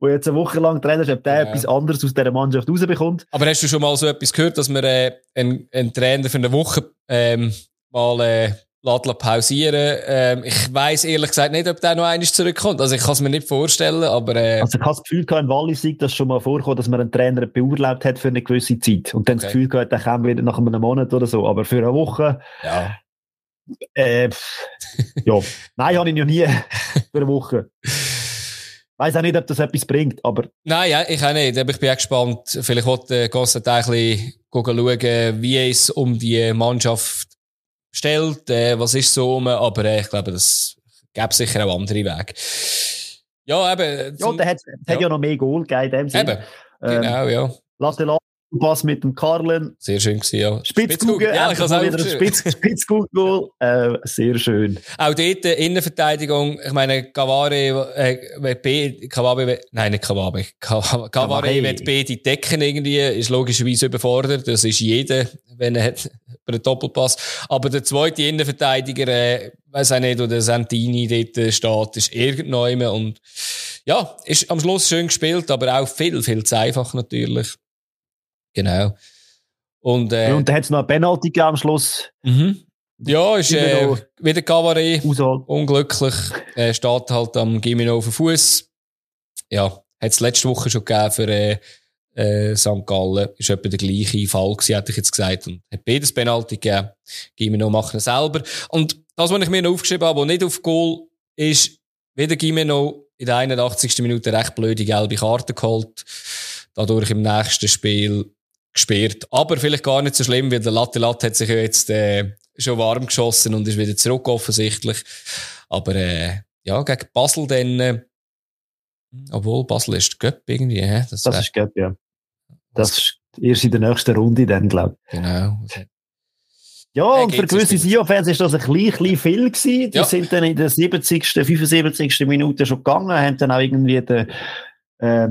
der jetzt eine Woche lang Trainer ist, ob der ja. etwas anderes aus dieser Mannschaft rausbekommt. Aber hast du schon mal so etwas gehört, dass man äh, einen, einen Trainer für eine Woche ähm, mal äh, lässt pausieren. Ähm, ich weiss ehrlich gesagt nicht, ob der noch einmal zurückkommt. Also ich kann es mir nicht vorstellen, aber... Äh, also ich habe das Gefühl gehabt, in Wallis sei das schon mal vorgekommen, dass man einen Trainer beurlaubt hat für eine gewisse Zeit. Und dann okay. das Gefühl gehabt, der kommt wieder nach einem Monat oder so. Aber für eine Woche... Ja. Äh, ja. Nein, habe ich noch nie für eine Woche. weiß auch nicht, ob das etwas bringt, aber... Nein, ja, ich auch nicht. Aber ich bin auch gespannt. Vielleicht wollte Gosset ein bisschen schauen, wie es um die Mannschaft stellt, äh, was ist so um, aber äh, ich glaube, das gäbe sicher auch andere Wege. Ja, eben. Ja, der hat, ja. hat ja noch mehr Goal gegeben in dem Sinne. Eben, genau, ähm, ja. Lass den Pass mit dem Karlen. Sehr schön gewesen, ja. Spitzkugel. Ja, ich habe wieder ein Spitz, Spitzkugel. Äh, sehr schön. Auch dort äh, Innenverteidigung. Ich meine, Cavare, äh, B, Kawabe, nein, nicht Kawabe. Cavare wird B die decken irgendwie, ist logischerweise überfordert. Das ist jeder, wenn er hat, über einen Doppelpass. Aber der zweite Innenverteidiger, äh, weiß auch nicht, wo der Santini dort äh, steht, ist irgendwann und, ja, ist am Schluss schön gespielt, aber auch viel, viel zu einfach natürlich. Genau. Und, äh, und dann hat es noch eine Penalty gegeben am Schluss. Mhm. Ja, ist äh, wieder Cabaret. Unglücklich. Äh, steht halt am Gimino auf dem Fuß. Ja, hat es letzte Woche schon gegeben für äh, äh, St. Gallen. Ist etwa der gleiche Fall gewesen, hätte ich jetzt gesagt. Und hat beides Penalty gegeben. Gimino macht es selber. Und das, was ich mir noch aufgeschrieben habe, was nicht auf Goal ist, wieder Gimino in der 81. Minute recht blöde gelbe Karte geholt. Dadurch im nächsten Spiel gesperrt. Aber vielleicht gar nicht so schlimm, weil der Latte Latte hat sich ja jetzt äh, schon warm geschossen und ist wieder zurück offensichtlich. Aber äh, ja, gegen Basel dann, äh, obwohl Basel ist Göpp irgendwie. Hä? Das, das ist Göpp, ja. Das ist erst in der nächsten Runde dann, glaube ich. Genau. Ja, und für gewisse Sio-Fans ist das ein bisschen, viel gewesen. Die ja. sind dann in der 70., 75. Minute schon gegangen, haben dann auch irgendwie den, äh,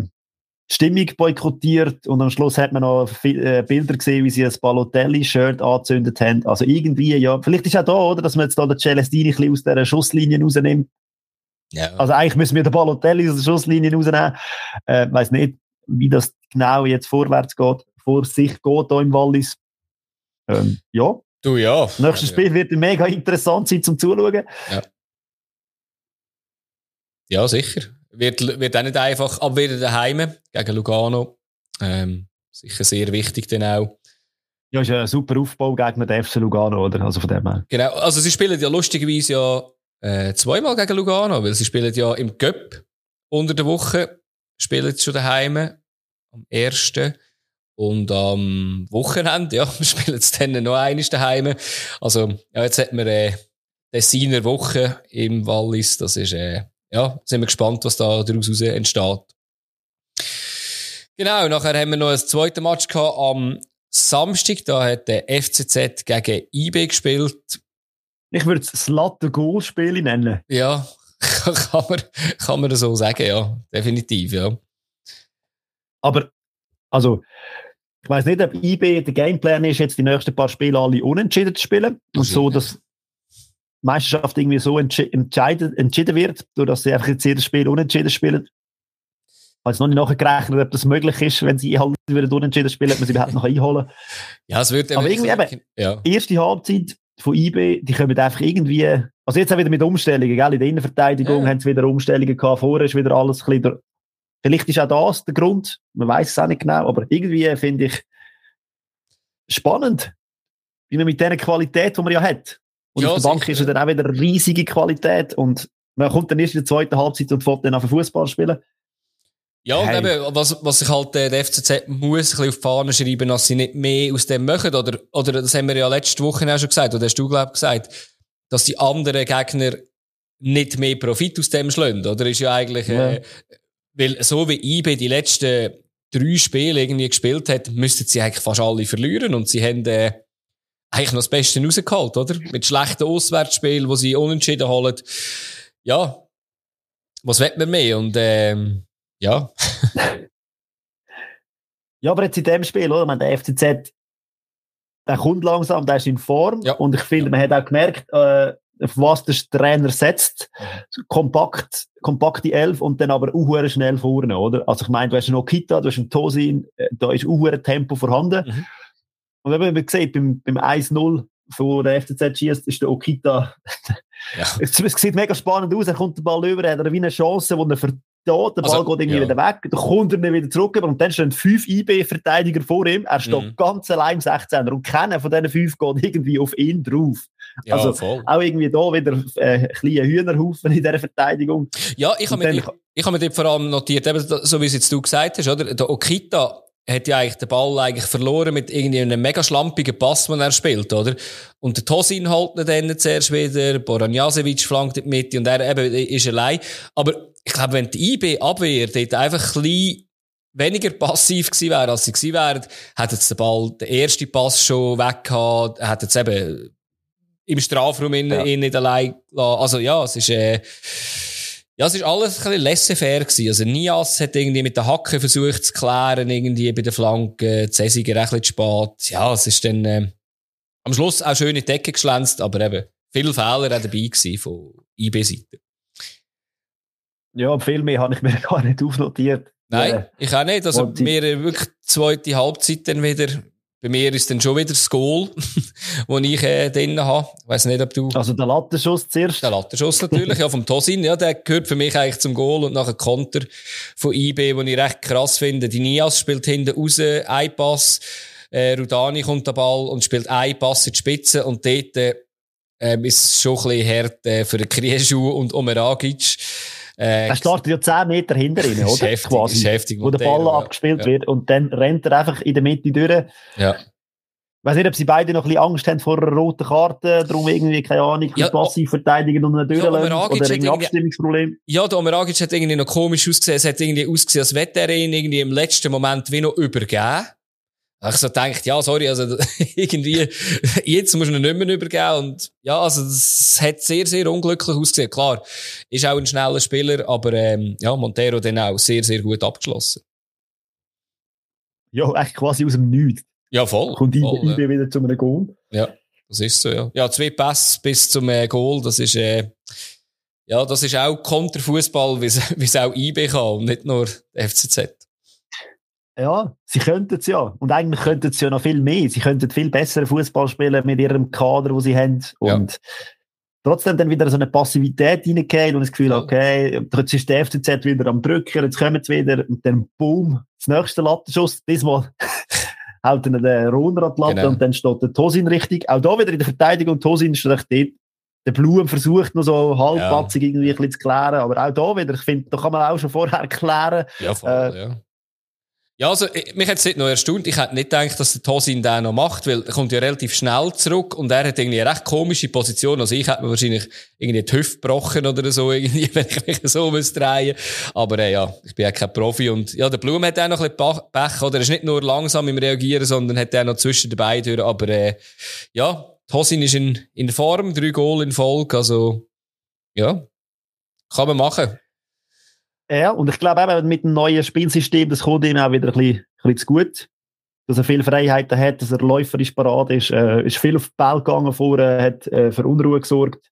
Stimmung boykottiert und am Schluss hat man noch äh, Bilder gesehen, wie sie ein Balotelli-Shirt angezündet haben. Also irgendwie, ja, vielleicht ist auch da, oder, dass man jetzt da den Celestini ein bisschen aus dieser Schusslinie rausnimmt. Ja. Also eigentlich müssen wir den Balotelli aus der Schusslinie rausnehmen. Äh, weiß nicht, wie das genau jetzt vorwärts geht, vor sich geht hier im Wallis. Ähm, ja. Du ja. Das nächste Spiel ja. wird mega interessant sein zum Zuschauen. Ja. Ja, sicher. Wird, wird auch nicht einfach, aber wieder daheim gegen Lugano. Ähm, sicher sehr wichtig dann auch. Ja, ist ein super Aufbau gegen den FC Lugano, oder? Also von dem her. Genau, also sie spielen ja lustigerweise ja äh, zweimal gegen Lugano, weil sie spielen ja im Göpp unter der Woche, spielen sie schon daheim am ersten und am Wochenende, ja, spielen sie dann noch eines daheim. Also, ja, jetzt hat man äh, Dessiner Woche im Wallis, das ist äh, ja, sind wir gespannt, was da daraus entsteht. Genau, nachher haben wir noch ein zweites Match gehabt am Samstag. Da hat der FCZ gegen IB gespielt. Ich würde es Slatter-Goal-Spiel nennen. Ja, kann man, kann man so sagen, ja. Definitiv, ja. Aber, also, ich weiß nicht, ob IB der Gameplan ist, jetzt die nächsten paar Spiele alle unentschieden zu spielen. Und so, dass Meisterschaft irgendwie so entschieden, entschieden wird, durch dass sie einfach jetzt jedes Spiel unentschieden spielen. Ich habe jetzt noch nicht nachgerechnet, ob das möglich ist, wenn sie halt wieder unentschieden spielen, ob man sie überhaupt noch einholen. Ja, es wird Aber irgendwie eben, ja. erste Halbzeit von IB, die kommen einfach irgendwie, also jetzt auch wieder mit Umstellungen, gell? in der Innenverteidigung ja. haben sie wieder Umstellungen gehabt, vorher ist wieder alles ein bisschen, vielleicht ist auch das der Grund, man weiß es auch nicht genau, aber irgendwie finde ich spannend, wie man mit dieser Qualität, die man ja hat, und ja, auf der Bank sicher. ist er dann auch wieder riesige Qualität und man kommt dann erst in der zweiten Halbzeit und fährt dann auf Fußball spielen. Ja, hey. und eben, was, was sich halt äh, der FCZ muss ein bisschen auf die Fahne schreiben, dass sie nicht mehr aus dem machen, oder, oder das haben wir ja letzte Woche auch schon gesagt, oder hast du, glaub gesagt, dass die anderen Gegner nicht mehr Profit aus dem schlagen, oder ist ja eigentlich, äh, weil so wie IB die letzten drei Spiele irgendwie gespielt hat, müssten sie eigentlich fast alle verlieren und sie haben äh, eigentlich noch das Beste rausgeholt, oder? Mit schlechten Auswärtsspielen, wo sie unentschieden holen. Ja, was will man mehr? Und ähm, ja. ja, aber jetzt in dem Spiel, oder? Man, der FCZ, der kommt langsam, der ist in Form. Ja. Und ich finde, man hat auch gemerkt, äh, auf was der Trainer setzt. Kompakt, kompakte Elf und dann aber auch schnell vorne, oder? Also ich meine, du hast noch Kita, du hast einen Tosin, äh, da ist auch Tempo vorhanden. Mhm. Und wenn man sieht, beim, beim 1-0 von der FCZ schießt, ist der Okita. ja. es, sieht mega spannend aus. Er kommt den Ball über, er hat wie eine Chance, wo er versteht, der Ball also, geht irgendwie ja. wieder weg, dann kommt er nicht wieder zurück und dann stehen fünf IB-Verteidiger vor ihm. Er steht mhm. ganz allein im 16er und keiner von diesen fünf geht irgendwie auf ihn drauf. Ja, also voll. auch irgendwie da wieder äh, ein kleiner Hühnerhaufen in dieser Verteidigung. Ja, ich habe mir, ich hab mir dort vor allem notiert, eben, so wie es jetzt du gesagt hast, oder? Der Okita hat ja eigentlich den Ball eigentlich verloren mit irgendwie einem mega schlampigen Pass, den er spielt, oder? Und der Tosin hält ihn dann zuerst wieder, Boran Jasevic flankt in die Mitte und er eben ist allein. Aber ich glaube, wenn die IB-Abwehr dort einfach ein bisschen weniger passiv gewesen wäre, als sie gewesen wären, hätte jetzt der Ball den ersten Pass schon weg gehabt, hätte jetzt eben im Strafraum ihn, ja. ihn nicht allein gelassen. Also ja, es ist, äh, ja, es ist alles ein bisschen laissez-faire gewesen. Also Nias hat irgendwie mit der Hacke versucht zu klären, irgendwie bei der Flanke, Cäsiger ein bisschen spät. Ja, es ist dann, äh, am Schluss auch schön in die Decke geschlänzt, aber eben, viele Fehler auch dabei gewesen von IB-Seite. Ja, viel mehr habe ich mir gar nicht aufnotiert. Nein, äh, ich auch nicht. Also, mir wirklich zweite Halbzeit dann wieder bei mir ist dann schon wieder das Goal, das ich äh, drin habe. Ich weiss nicht, ob du... Also der Lattenschuss zuerst? Der Lattenschuss natürlich, ja, vom Tosin. Ja, der gehört für mich eigentlich zum Goal und nachher Konter von IB, den ich recht krass finde. Die Nias spielt hinten raus, ein Pass. Äh, Rudani kommt der Ball und spielt ein Pass in die Spitze und dort äh, ist es schon ein bisschen hart äh, für den Krieschuh und Omeragic. Äh, er startet ja 10 Meter hinter ihnen, oder? Heftig, Quasi, heftig wo der Ball ja. abgespielt ja. wird und dann rennt er einfach in der Mitte durch. Ja. Ich weiß nicht, ob sie beide noch ein bisschen Angst haben vor einer roten Karte, darum irgendwie, keine Ahnung, ja, passiv verteidigen und durchlassen ja, oder ein Abstimmungsproblem. Ja, der Omeragic hat irgendwie noch komisch ausgesehen. Es hat irgendwie ausgesehen, als hätte er ihn irgendwie im letzten Moment wie noch übergeben. Ich so denkt, ja, sorry, also irgendwie, jetzt muss man ihn nicht mehr übergeben. Und ja, also das hat sehr, sehr unglücklich ausgesehen. Klar, ist auch ein schneller Spieler, aber ähm, ja, Montero dann auch sehr, sehr gut abgeschlossen. Ja, echt quasi aus dem Nichts. Ja, voll. Kommt voll, IB ja. wieder zu einem Goal. Ja, das ist so, ja. Ja, zwei Pässe bis zum äh, Goal, das ist, äh, ja, das ist auch Konterfußball, wie es auch IB kann und nicht nur FCZ. Ja, sie könnten es ja. Und eigentlich könnten sie ja noch viel mehr. Sie könnten viel besseren Fußball spielen mit ihrem Kader, wo sie haben. Und ja. trotzdem dann wieder so eine Passivität reingehen und das Gefühl, okay, jetzt ist der FCZ wieder am Drücken, jetzt kommen sie wieder und dann boom, das nächste Lattenschuss, diesmal hält dann der Rohner an die Latte genau. und dann steht der Tosin richtig. Auch da wieder in der Verteidigung, Tosin ist recht dort. Der Blum versucht noch so halbpatzig ja. irgendwie ein bisschen zu klären, aber auch da wieder, ich finde, da kann man auch schon vorher klären. Ja, voll, äh, ja. Ja, also, mich hat es nicht noch erstaunt. Ich hätte nicht gedacht, dass der Tosin den noch macht, weil er kommt ja relativ schnell zurück und er hat irgendwie eine recht komische Position. Also ich hätte mir wahrscheinlich irgendwie die Hüfte gebrochen oder so, irgendwie, wenn ich mich so muss drehen Aber äh, ja, ich bin ja kein Profi und ja, der Blum hat auch noch ein bisschen Pech, oder? Er ist nicht nur langsam im Reagieren, sondern hat auch noch zwischen den beiden Aber äh, ja, Tosin ist in, in Form, drei Goal in Folge, also ja, kann man machen. Ja, und ich glaube eben mit dem neuen Spielsystem, das kommt ihm auch wieder ein bisschen, ein bisschen zu gut. Dass er viele Freiheiten hat, dass er läuferisch parat ist, äh, ist viel auf den Ball gegangen vorher, hat äh, für Unruhe gesorgt.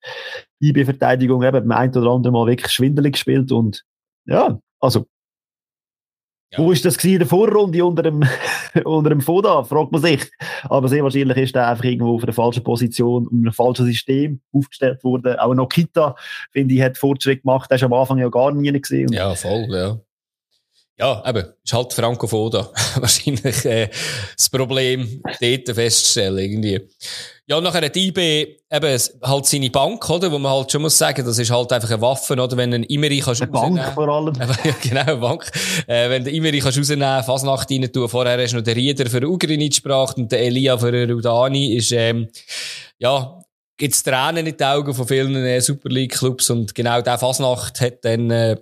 IB-Verteidigung eben beim einen oder anderen Mal wirklich schwindelig gespielt und ja, also ja. Wo ist das in der Vorrunde unter dem, unter dem Foda? Fragt man sich. Aber sehr wahrscheinlich ist er einfach irgendwo auf einer falschen Position, in einem falschen System aufgestellt worden. Auch Nokita, finde ich, hat Fortschritt gemacht. Der ist am Anfang ja gar nie gesehen. Ja, voll, ja. Ja, eben, ist halt Franco Foda. Wahrscheinlich, äh, das Problem, dort festzustellen, irgendwie. Ja, nachher hat IB eben halt seine Bank, oder? Wo man halt schon muss sagen, das ist halt einfach eine Waffe, oder? Wenn ein Imeri kannst eine Bank vor allem. ja, genau, eine Bank. Äh, wenn der Imeri kannst rausnehmen, Fasnacht rein tun. Vorher hast du noch den Rieder für Ugrinic gebracht und der Elia für Rudani ist, ähm, ja, gibt's Tränen in den Augen von vielen äh, Super League Clubs und genau der Fasnacht hat dann, äh,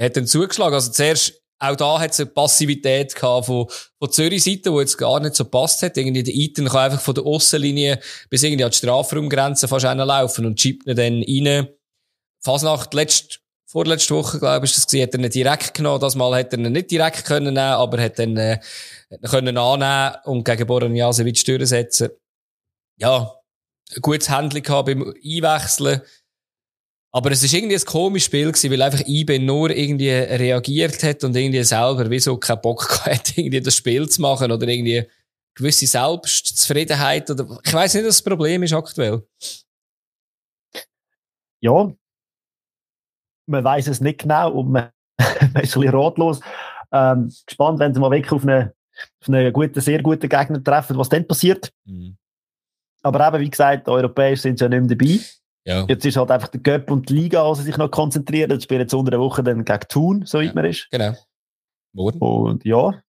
hat dann zugeschlagen. Also zuerst, auch da hat es eine Passivität von, von Zürich-Seite, wo jetzt gar nicht so passt hat. Irgendwie der Eiten kann einfach von der Aussenlinie bis irgendwie an die Strafraumgrenze fast laufen und schiebt ihn dann rein. Fasnacht, letzt, vorletzte Woche, glaube ich, das gesehen, hat er nicht direkt genommen. Das Mal hat er ihn nicht direkt können nehmen, aber hat dann, äh, können annehmen und gegen Boran Jasewitsch durchsetzen. Ja, ein gutes Handling gehabt beim Einwechseln. Aber es ist irgendwie ein komisches Spiel gewesen, weil einfach IB nur irgendwie reagiert hat und irgendwie selber wieso keinen Bock hat, irgendwie das Spiel zu machen oder irgendwie gewisse Selbstzufriedenheit oder, ich weiß nicht, was das Problem ist aktuell. Ja. Man weiß es nicht genau und man, man ist ein bisschen ratlos. Ähm, gespannt, wenn sie mal weg auf einen, auf einen guten, sehr guten Gegner treffen, was dann passiert. Mhm. Aber eben, wie gesagt, europäisch sind sie ja nicht mehr dabei. Ja. Jetzt ist halt einfach der Göpp und die Liga, wo sie sich noch konzentrieren. Jetzt spielen jetzt unter der Woche dann gegen Thun, so ja. man ist. Genau. Morgen. Und ja.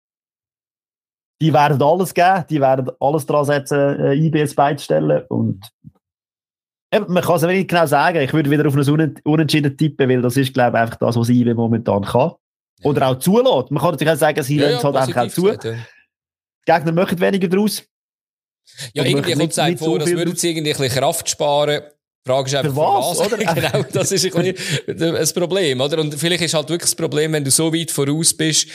Die werden alles geben, die werden alles dran setzen, äh, IBS beizustellen. Und eben, man kann es nicht genau sagen. Ich würde wieder auf ein Unentschieden tippen, weil das ist, glaube ich, einfach das, was IB momentan kann. Ja. Oder auch zulässt. Man kann natürlich auch sagen, sie ja, ja, halt einfach auch zu. Gesagt, ja. Die Gegner machen weniger daraus. Ja, irgendwie kommt es einem vor, so als würden sie irgendwie ein bisschen Kraft sparen. Die Frage ist einfach, für was, was? Oder? genau, das ist ein ein Problem, oder? Und vielleicht ist halt wirklich das Problem, wenn du so weit voraus bist,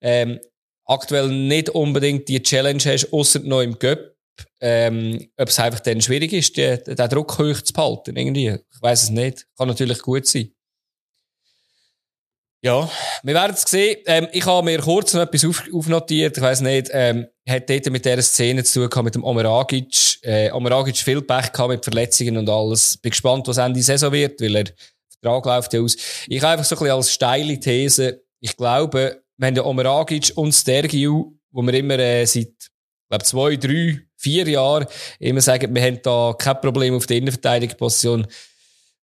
ähm, aktuell nicht unbedingt die Challenge hast, außer noch im Göpp, ähm, ob es einfach dann schwierig ist, den, den Druck hoch zu behalten, irgendwie. Ich weiß es nicht. Kann natürlich gut sein. Ja, wir werden es sehen. Ähm, ich habe mir kurz noch etwas auf, aufnotiert. Ich weiß nicht, ähm, hat dort mit dieser Szene zu tun gehabt, mit dem Omeragic. Äh, Omeragic viel Pech gehabt mit Verletzungen und alles. Bin gespannt, was Ende Saison wird, weil er Vertrag läuft ja aus. Ich habe einfach so ein bisschen als steile These. Ich glaube, wenn der Omeragic und Stergiu, wo wir immer äh, seit, glaube zwei, drei, vier Jahren immer sagen, wir haben da kein Problem auf der Innenverteidigungsposition,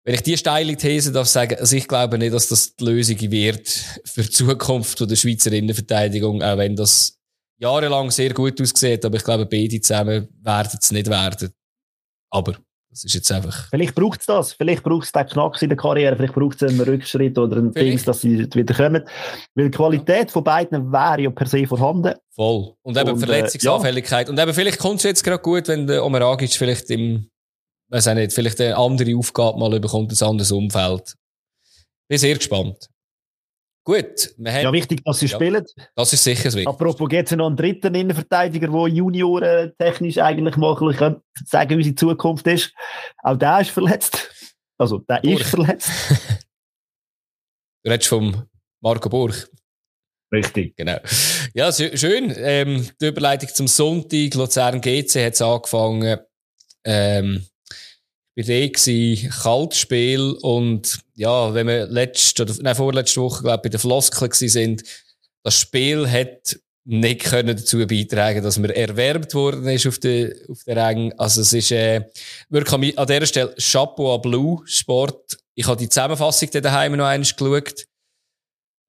wenn ich die steile These darf sagen, also ich glaube nicht, dass das die Lösung wird für die Zukunft der Schweizer Innenverteidigung, auch wenn das jahrelang sehr gut aussieht, aber ich glaube, beide zusammen werden es nicht werden. Aber das ist jetzt einfach. Vielleicht braucht es das. Vielleicht braucht es den Knacks in der Karriere. Vielleicht braucht es einen Rückschritt oder ein Ding, dass sie wieder kommen. Weil die Qualität von beiden wäre ja per se vorhanden. Voll. Und eben und, Verletzungsanfälligkeit. Äh, ja. Und eben vielleicht kommt es jetzt gerade gut, wenn der Omeragic vielleicht im weiß auch nicht, vielleicht eine andere Aufgabe mal bekommt, ein anderes Umfeld. Bin sehr gespannt. Gut. Wir haben, ja, wichtig, dass sie ja, spielen. Das ist sicher wichtig. Apropos, gibt es noch einen dritten Innenverteidiger, der Junioren technisch eigentlich mal ein bisschen sagen, wie unsere Zukunft ist. Auch der ist verletzt. Also, der Burg. ist verletzt. du redest vom Marco Burg. Richtig. Genau. Ja, schön. Ähm, die Überleitung zum Sonntag. Luzern GC hat es angefangen. Ähm, bei dir gewesen, Kaltspiel und ja, wenn wir letzte oder nein, vorletzte Woche, glaube bei den Floskeln gewesen sind, das Spiel hat nicht können dazu beitragen, dass man erwärmt worden ist auf der, auf der Rang. Also es ist, äh, wirklich an dieser Stelle Chapeau à Blue Sport. Ich habe die Zusammenfassung daheim noch einmal geschaut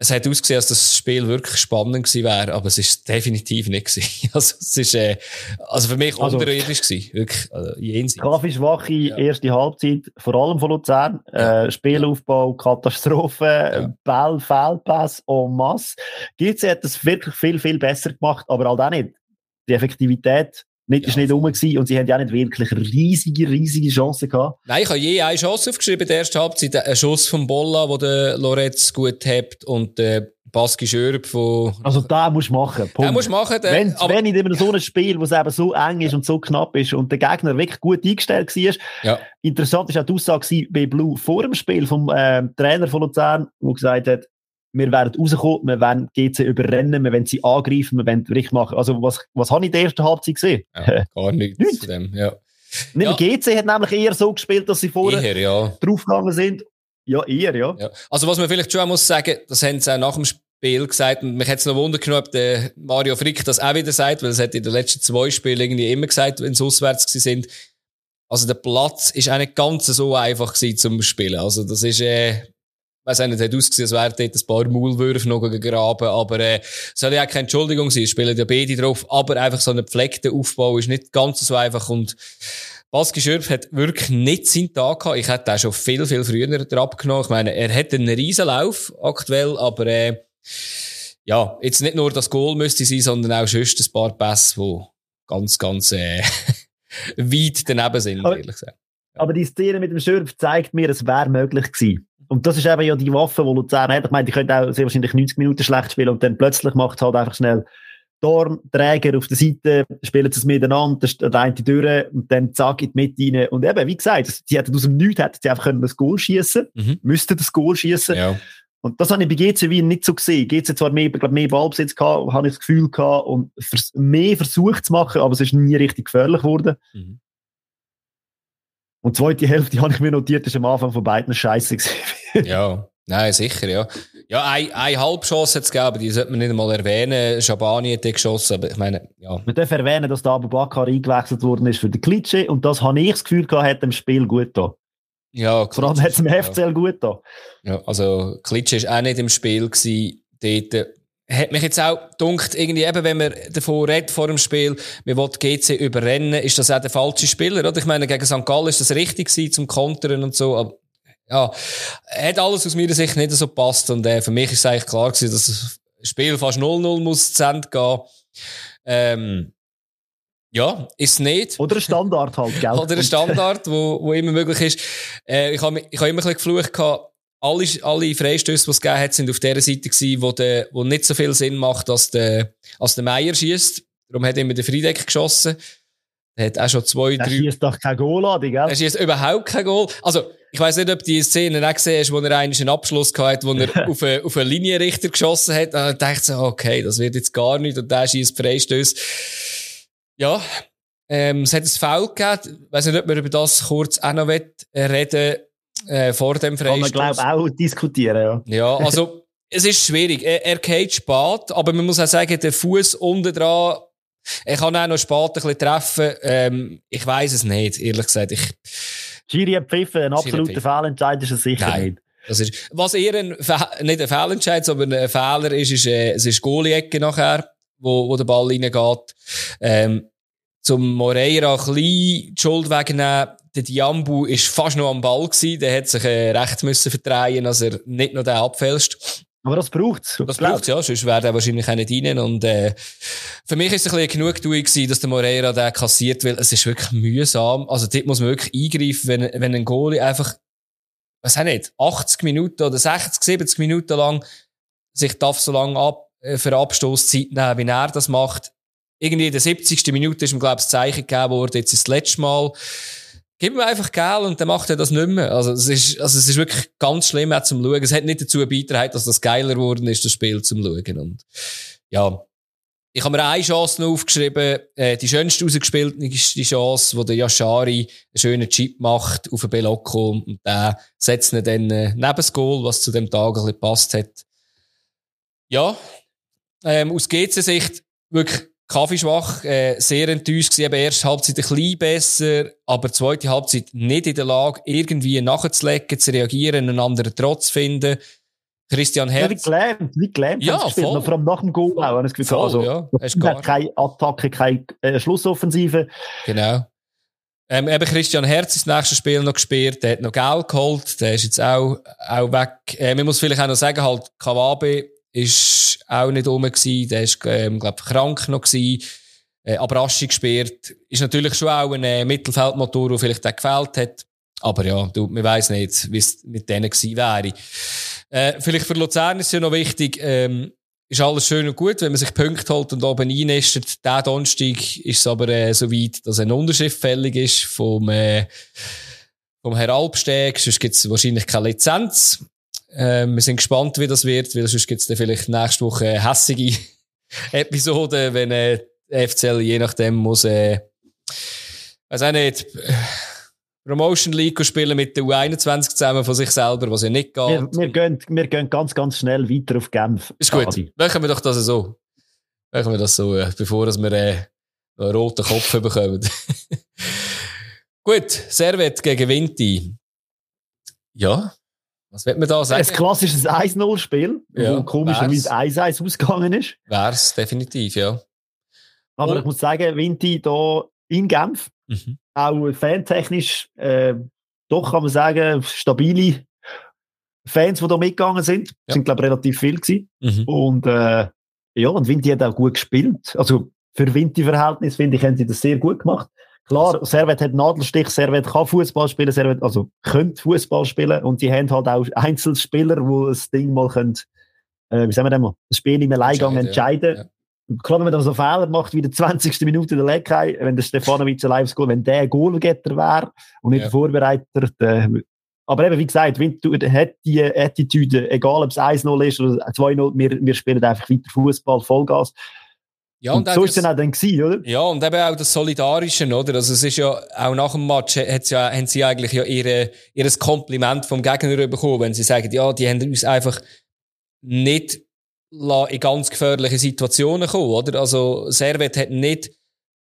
es hat ausgesehen, dass das Spiel wirklich spannend gewesen wäre, aber es ist definitiv nicht gewesen. Also, es ist, äh, also für mich also, unterirdisch gewesen. Wirklich, also, jenseits. Kaffeeschwache ja. erste Halbzeit, vor allem von Luzern. Ja. Äh, Spielaufbau, Katastrophe, ja. Ball, Fehlpass, en masse. GC hat das wirklich viel, viel besser gemacht, aber halt auch nicht. Die Effektivität nicht, ja, ist nicht rum gewesen und sie haben ja auch nicht wirklich riesige, riesige Chancen gehabt. Nein, ich habe je eine Chance aufgeschrieben der ersten Halbzeit. Ein Schuss vom Bolla, wo der Loretz gut hebt und der Baski Schörb von... Also da musst du machen. Punkt. Den musst du machen. Der, wenn, aber, wenn in so einem Spiel, wo es eben so eng ist und so knapp ist und der Gegner wirklich gut eingestellt war, ja. interessant ist auch die Aussage bei Blue vor dem Spiel vom äh, Trainer von Luzern, der gesagt hat, wir werden rauskommen, wir werden GC überrennen, wir werden sie angreifen, wir werden richtig machen. Also, was, was habe ich in der ersten Halbzeit gesehen? Ja, gar nichts, nichts. zu dem, ja. ja. GC hat nämlich eher so gespielt, dass sie vorher eher, ja. draufgegangen sind. Ja, eher, ja. ja. Also, was man vielleicht schon muss sagen, das haben sie auch nach dem Spiel gesagt, und mich hätte es noch wundern können, ob der Mario Frick das auch wieder sagt, weil es hat in den letzten zwei Spielen irgendwie immer gesagt, wenn sie auswärts sind. Also, der Platz ist auch nicht ganz so einfach gewesen zum Spielen. Also, das ist, äh, weiß nicht, hat ausgesehen, als wäre dort ein paar Maulwürfe noch gegraben, aber äh, soll ja auch keine Entschuldigung sein, es spielen ja beide drauf, aber einfach so ein gepflegter Aufbau ist nicht ganz so einfach und Baski Schürf hat wirklich nicht seinen Tag gehabt. Ich hätte auch schon viel, viel früher abgenommen. Ich meine, er hat einen Riesenlauf aktuell, aber äh, ja, jetzt nicht nur das Goal müsste sein, sondern auch sonst ein paar Pässe, die ganz, ganz äh, weit daneben sind, aber, ehrlich gesagt. Ja. Aber die Szene mit dem Schürf zeigt mir, es wäre möglich gewesen. Und das ist eben ja die Waffe, die Luzern hat. Ich meine, die könnte auch sehr wahrscheinlich 90 Minuten schlecht spielen und dann plötzlich macht halt einfach schnell Dorm, Träger auf der Seite, spielen sie es miteinander, der eine durch und dann zack in die Mitte rein. Und eben, wie gesagt, sie hätten aus dem Nichts hätten sie einfach können das Goal schießen, mhm. müssten das Goal schießen. Ja. Und das habe ich bei GC Wien nicht so gesehen. GC zwar mehr, glaub, mehr Ballbesitz gehabt, habe ich das Gefühl gehabt, und mehr versucht zu machen, aber es ist nie richtig gefährlich geworden. Mhm. Und die zweite Hälfte habe ich mir notiert, ist am Anfang von beiden scheiße gesehen. ja, nein, sicher, ja. Ja, eine, eine Halbchance hat es gegeben, die sollte man nicht einmal erwähnen. Schabani hat die geschossen, aber ich meine, ja. Man darf erwähnen, dass der Abu Bakr eingewechselt worden ist für den Klitsche und das habe ich das Gefühl gehabt, hat dem Spiel gut da. Ja, Klitsche, Vor allem hat es dem FCL ja. gut da. Ja, also Klitsche war auch nicht im Spiel gewesen, dort. Hat mich jetzt auch dunkt irgendwie eben, wenn man davon redet vor dem Spiel, wir wollen GC überrennen, ist das auch der falsche Spieler, oder? Ich meine, gegen St. Gallen ist das richtig gewesen zum Kontern und so, aber ja, hat alles aus meiner Sicht nicht so gepasst und äh, für mich ist es eigentlich klar gewesen, dass das Spiel fast 0-0 muss zu Ende gehen. Ähm, ja, ist nicht. Oder ein Standard halt, gell? Oder ein Standard, wo, wo immer möglich ist. Äh, ich habe ich hab immer ein bisschen geflucht gehabt, alle, alle Freistöße, die es gegeben hat, sind auf der Seite gewesen, wo, der, wo nicht so viel Sinn macht, als der, als der Meier schießt. Darum hat immer der Friedeck geschossen. Er hat auch schon zwei, drei. Er schießt doch kein Goal an, gell? Er schießt überhaupt kein Goal. Also, ich weiss nicht, ob die Szene auch gesehen hast, wo er einen Abschluss gehabt hat, wo er auf, einen, auf einen Linienrichter geschossen hat. Und dachte so, okay, das wird jetzt gar nicht. Und der schießt Freistöße. Ja. Ähm, es hat ein Foul gegeben. Ich weiss nicht, ob wir über das kurz auch noch reden äh, vor dem Freistoß. Kann man, glaube auch diskutieren, ja. Ja, also, es ist schwierig. Er, er geht spät, aber man muss auch sagen, der Fuß unten dran er kann auch noch spät ein bisschen treffen. Ähm, ich weiß es nicht, ehrlich gesagt. Ich, Giri hat pfiffen, ein absoluter Fehlentscheid ist es sicher Nein. nicht. Das ist, was eher ein, nicht ein Fehlentscheid, sondern ein Fehler ist, ist, äh, es ist Goalie-Ecke nachher, wo, wo der Ball reingeht. Ähm, zum Moreira ein bisschen die Schuld wegnehmen. Der Diambu ist fast noch am Ball gewesen. Der hat sich äh, recht müssen verdrehen, dass er nicht noch den abfälscht. Aber das braucht's. Das braucht's, ja. Sonst wäre er wahrscheinlich auch nicht rein. Und, äh, für mich ist es ein bisschen genug gewesen, dass der Moreira den kassiert, weil es ist wirklich mühsam. Also, dort muss man wirklich eingreifen, wenn, wenn ein Goalie einfach, was auch nicht, 80 Minuten oder 60, 70 Minuten lang sich darf so lange ab, äh, für Abstoßzeit nehmen, wie er das macht. Irgendwie in der 70. Minute ist ihm, glaube ich, das Zeichen gegeben worden, jetzt ist das letzte Mal gib ihm einfach Geld und dann macht er das nicht mehr. Also es ist, also es ist wirklich ganz schlimm auch zum Schauen. Es hat nicht dazu beigetragen, dass das geiler geworden ist, das Spiel zum Schauen. Und ja, ich habe mir eine Chance noch aufgeschrieben, äh, die schönste rausgespielte ist die Chance, wo der Yashari einen schönen Chip macht auf den Belocco und der setzt ihn dann äh, neben das Goal, was zu dem Tag ein bisschen gepasst hat. Ja, ähm, aus GC-Sicht wirklich Kaffeeschwach, äh, sehr enttäuscht gewesen. Eben erste Halbzeit ein bisschen besser, aber zweite Halbzeit nicht in der Lage, irgendwie nachzulegen, zu reagieren, einen anderen Trotz finden. Christian Herz. Ja, wie gelernt, wie gelernt. Ja, voll. Vor allem nach dem Goal auch, Gefühl, voll, also, ja. Hast gar keine Attacke, keine äh, Schlussoffensive. Genau. Ähm, eben Christian Herz ist das nächste Spiel noch gespielt, der hat noch Geld geholt, der ist jetzt auch, auch weg. Äh, man muss vielleicht auch noch sagen, halt, Kawabe ist auch nicht rum gewesen. Der ist, ähm, glaub, krank noch gewesen. Äh, Abraschi gespielt. Ist natürlich schon auch ein äh, Mittelfeldmotor, der vielleicht auch gefällt hat. Aber ja, du, man weiss nicht, wie es mit denen gewesen wäre. Äh, vielleicht für Luzern ist ja noch wichtig, ähm, ist alles schön und gut, wenn man sich Punkte holt und oben einnestet. Der Donnerstag ist es aber äh, so weit, dass ein Unterschrift fällig ist vom, äh, vom Herr Alpsteg. Sonst gibt es wahrscheinlich keine Lizenz. Ähm, wir sind gespannt, wie das wird, weil sonst gibt es dann vielleicht nächste Woche hässige Episode, wenn äh, FCL je nachdem muss, äh, weiß auch nicht, Promotion League spielen mit der U21 zusammen von sich selber, was ja nicht geht. Wir, wir, gehen, wir gehen ganz, ganz schnell weiter auf Genf. Ist gut. Adi. Machen wir doch das so. Machen wir das so, äh, bevor wir äh, einen roten Kopf bekommen. gut, Servet gegen Vinti. Ja, was wird man da sagen? Ein klassisches 1-0-Spiel, ja, wo komischerweise 1-1 ausgegangen ist. Wär's definitiv, ja. Aber Und, ich muss sagen, Vinti da in Genf. Mhm. Auch fantechnisch, äh, doch kann man sagen, stabile Fans, die da mitgegangen sind. Ja. sind, glaube ich, relativ viel gewesen. Mhm. Und, äh, ja, und Vinti hat auch gut gespielt. Also, für Vinti-Verhältnis, finde ich, haben sie das sehr gut gemacht. Klar, Servet hat Nadelstich, Servet kann Fußball spielen, Servet, also könnte Fußball spielen und die haben halt auch Einzelspieler, die das Ding mal können, äh, wie sagen wir denn mal, das Spiel im Alleingang entscheiden. Ja. Ja. Klar, wenn man dann so Fehler macht, wie der 20. Minute der Leckei, wenn der Stefanovic ein live Goal, wenn der Goalgetter wäre und nicht ja. der Vorbereiter, der, aber eben, wie gesagt, Winter hat die Attitüde, egal ob es 1-0 ist oder 2-0, wir, wir spielen einfach weiter Fußball, Vollgas. Ja, und, und so ist es dann auch dann gewesen, oder? Ja, und eben auch das Solidarische, oder? Also es ist ja, auch nach dem Match hat's ja, haben sie eigentlich ja ihre, ihres Kompliment vom Gegner bekommen, wenn sie sagen, ja, die haben uns einfach nicht in ganz gefährliche Situationen kommen, oder? Also Servet hat nicht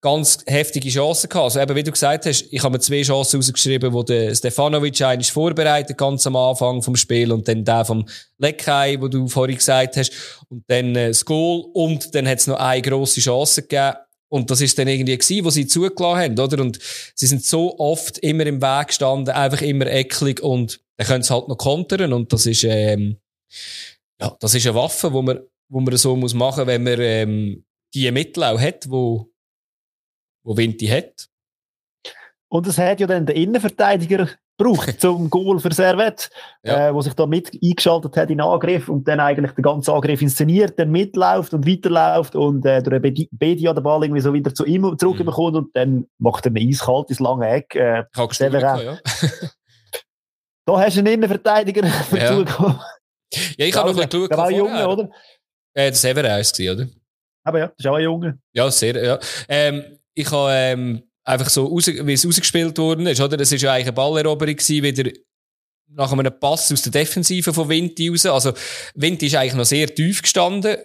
ganz heftige Chancen gehabt. Also eben, wie du gesagt hast, ich habe mir zwei Chancen rausgeschrieben, wo der Stefanovic eigentlich vorbereitet, ganz am Anfang vom Spiel, und dann der vom Leckei, wo du vorhin gesagt hast, und dann äh, das Goal, und dann hat es noch eine grosse Chance gegeben. Und das ist dann irgendwie gewesen, wo sie zugelassen haben, oder? Und sie sind so oft immer im Weg gestanden, einfach immer ecklig, und dann können sie halt noch kontern, und das ist, ähm, ja, das ist eine Waffe, wo man, wo man so muss machen, wenn man, ähm, die Mittel auch hat, wo, wo Vinti hat. Und es hat ja dann der Innenverteidiger gebraucht zum Goal für Servet, ja. äh, wo sich da mit eingeschaltet hat in den Angriff und dann eigentlich den ganzen Angriff inszeniert, dann mitläuft und weiterläuft und äh, durch Bedia den Ball irgendwie so wieder zu ihm zurückbekommt mhm. und dann macht er ein eiskaltes lange Eck. Äh, Severin. ja. da hast du einen Innenverteidiger ja. Ja, ich habe noch ein bisschen geschaut. Der war Junge, oder? Äh, der Severin war es, oder? Aber ja, das ist auch ein Junge. Ja, sehr, ja. Ähm, ich habe ähm, einfach so, raus, wie es ausgespielt worden ist, oder? Es war ja eigentlich eine Balleroberung gewesen, wieder nach einem Pass aus der Defensive von Vinti raus. Also, Vinti ist eigentlich noch sehr tief gestanden.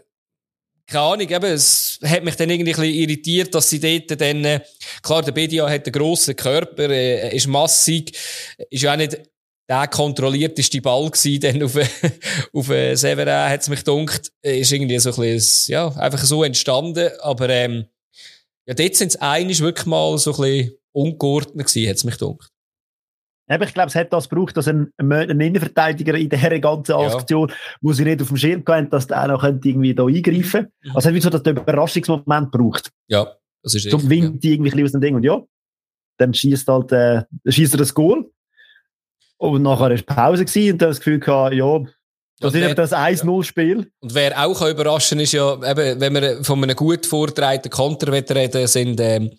Keine Ahnung, eben, es hat mich dann irgendwie ein bisschen irritiert, dass sie dort dann, äh, klar, der Bedia hat einen grossen Körper, äh, ist massig, ist ja auch nicht der kontrollierteste Ball gewesen, dann auf, auf äh, Severin, hat es mich gedacht, ist irgendwie so ein bisschen, ja, einfach so entstanden, aber, ähm, ja, dort sind es eigentlich wirklich mal so ein bisschen ungeordnet gewesen, hat es mich gedacht. Eben, ich glaube, es hat das gebraucht, dass ein, ein Innenverteidiger in dieser ganzen Aktion, ja. wo sie nicht auf dem Schirm hatten, dass der auch noch irgendwie da eingreifen könnte. Mhm. Also, es hat wie so das Überraschungsmoment gebraucht. Ja, das ist Zum Wind ja. irgendwie aus dem Ding. Und ja, dann schießt halt, äh, schießt er das Goal. Und nachher war Pause gewesen und dann das Gefühl gehabt, ja, das ist das 1-0-Spiel. Und wer auch überraschen kann, ist ja, eben, wenn wir von einem gut vorgetragenen Konter reden, sind ähm,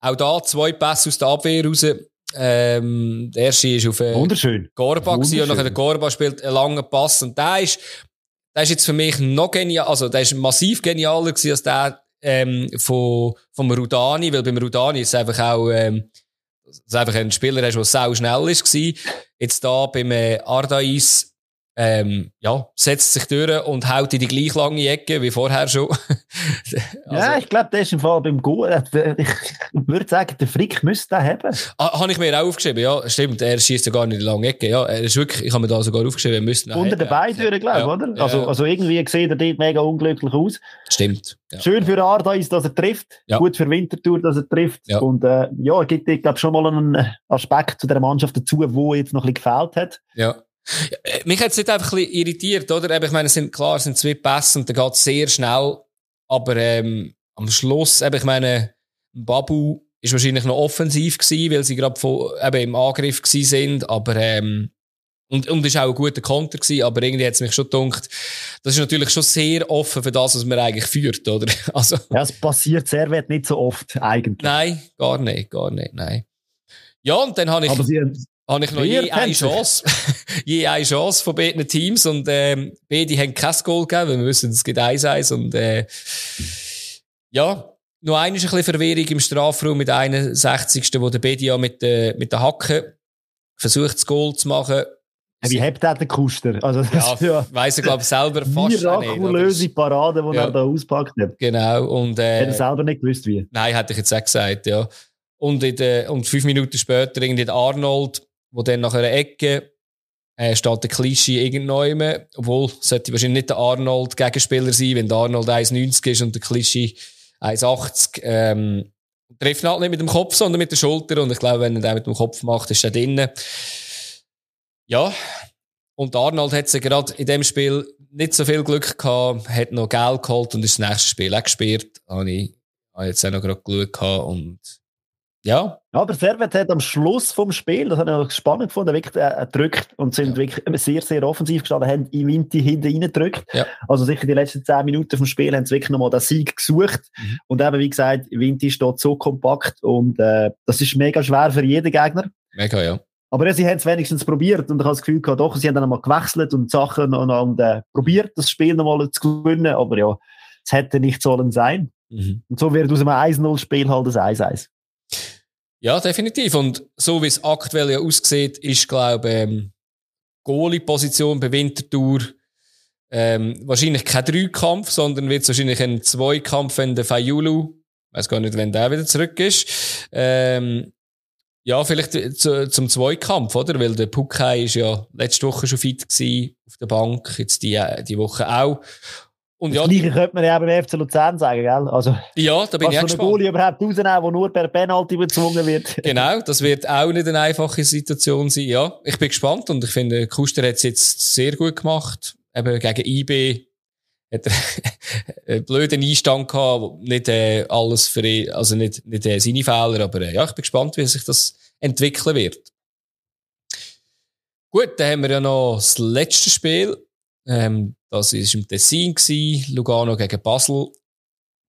auch da zwei Pässe aus der Abwehr raus. Ähm, der erste ist auf äh, Wunderschön. Gorba und nachher der Gorba spielt einen langen Pass und der ist, der ist jetzt für mich noch genial, also der ist massiv genialer gewesen als der ähm, von, vom Rudani, weil beim Rudani ist es einfach auch ähm, dass einfach ein Spieler der sau schnell ist. Jetzt da beim äh, Ardais ähm, ja, setzt sich durch und haut in die gleich lange Ecke wie vorher schon. also, ja, ich glaube, der ist im Fall beim Goal. Äh, ich würde sagen, der Frick müsste den haben. Ah, habe ich mir auch aufgeschrieben, ja, stimmt. Er schießt ja gar nicht in die lange Ecke. Ja, er ist wirklich, ich habe mir da sogar aufgeschrieben, er müsste Unter den Beinen durch, glaube ich, ja, oder? Ja, also, also irgendwie sieht er dort mega unglücklich aus. Stimmt. Schön für Ardais, dass er trifft. Gut für Winterthur, dass er trifft. Und äh, ja, es gibt, ich glaube, schon mal einen Aspekt zu der Mannschaft dazu, wo jetzt noch ein bisschen gefehlt hat. Ja. Äh, mich hat es nicht einfach ein bisschen irritiert, oder? Ich meine, es sind, klar, es sind zwei Pässe und da geht es sehr schnell. Aber, ähm, am Schluss, eben, ich meine, Babu ist wahrscheinlich noch offensiv gewesen, weil sie gerade eben im Angriff gewesen sind, aber, ähm, und, und ist auch ein guter Konter gewesen, aber irgendwie hat es mich schon gedacht, das ist natürlich schon sehr offen für das, was man eigentlich führt, oder? Also. Ja, es passiert sehr weit nicht so oft, eigentlich. Nein, gar nicht, gar nicht, nein. Ja, und dann habe ich. Aber sie, habe ich noch je eine Chance. je eine Chance von beiden Teams und ähm, beide haben kein Goal gegeben, weil wir wissen, es gibt eins eins und äh, ja, noch eine ist ein bisschen Verwirrung im Strafraum mit 61. wo der Bedia mit, äh, mit der Hacke versucht, das Goal zu machen. Wie hebt er den Kuster? Also, das ja, ja weiss er, glaube ich, selber fast Mirakulöse Parade, die ja. er da auspackt hat. Genau. Und, äh, hat er selber nicht gewusst, wie? Nein, hätte ich jetzt auch gesagt, ja. Und, in der, und fünf Minuten später irgendwie Arnold wo dann nach einer Ecke äh, steht der Klischee irgendwann, obwohl sollte wahrscheinlich nicht der Arnold Gegenspieler sein, wenn der Arnold 1,90 ist und der Klischee 1,80. Ähm, trifft halt nicht mit dem Kopf, sondern mit der Schulter. Und ich glaube, wenn er das mit dem Kopf macht, ist er drinnen. Ja. Und Arnold hat gerade in dem Spiel nicht so viel Glück gehabt, hat noch Geld geholt und ist das nächste Spiel auch gespielt. Habe ich, habe jetzt auch noch gerade Glück gehabt und ja. Aber Servet hat am Schluss vom Spiel, das habe ich spannend gefunden, wirklich äh, gedrückt und sind ja. wirklich sehr, sehr offensiv gestanden, haben in Winti hinten reingedrückt. Ja. Also sicher die letzten zehn Minuten vom Spiel haben sie wirklich nochmal den Sieg gesucht. Mhm. Und eben, wie gesagt, Winti steht so kompakt und äh, das ist mega schwer für jeden Gegner. Mega, ja. Aber ja, sie haben es wenigstens probiert und ich habe das Gefühl gehabt, doch, sie haben dann nochmal gewechselt und Sachen und, und äh, probiert, das Spiel nochmal zu gewinnen. Aber ja, es hätte nicht sollen sein. Mhm. Und so wird aus einem 1-0-Spiel halt ein 1-1. Ja, definitiv. Und so wie es aktuell ja aussieht, ist, glaube ich, ähm, Goalie-Position bei Winterthur ähm, wahrscheinlich kein Dreikampf, sondern wird es wahrscheinlich ein Zweikampf, wenn der Fayulu, weiß gar nicht, wenn der wieder zurück ist, ähm, ja, vielleicht zu, zum Zweikampf, oder? Weil der Puckei ist ja letzte Woche schon fit gewesen, auf der Bank, jetzt die, die Woche auch. Und das ja, Gleiche könnte man ja beim FC Luzern sagen, gell? Also, ja, da bin ich auch gespannt. Goalie überhaupt rausnehmen, der nur per Penalty bezwungen wird. Genau, das wird auch nicht eine einfache Situation sein. Ja, ich bin gespannt und ich finde, Kuster hat es jetzt sehr gut gemacht. Eben gegen IB hat er einen blöden Einstand gehabt, nicht äh, alles für ihn, also nicht, nicht äh, seine Fehler, aber äh, ja, ich bin gespannt, wie sich das entwickeln wird. Gut, dann haben wir ja noch das letzte Spiel. Ähm, das war im Tessin, gewesen, Lugano gegen Basel.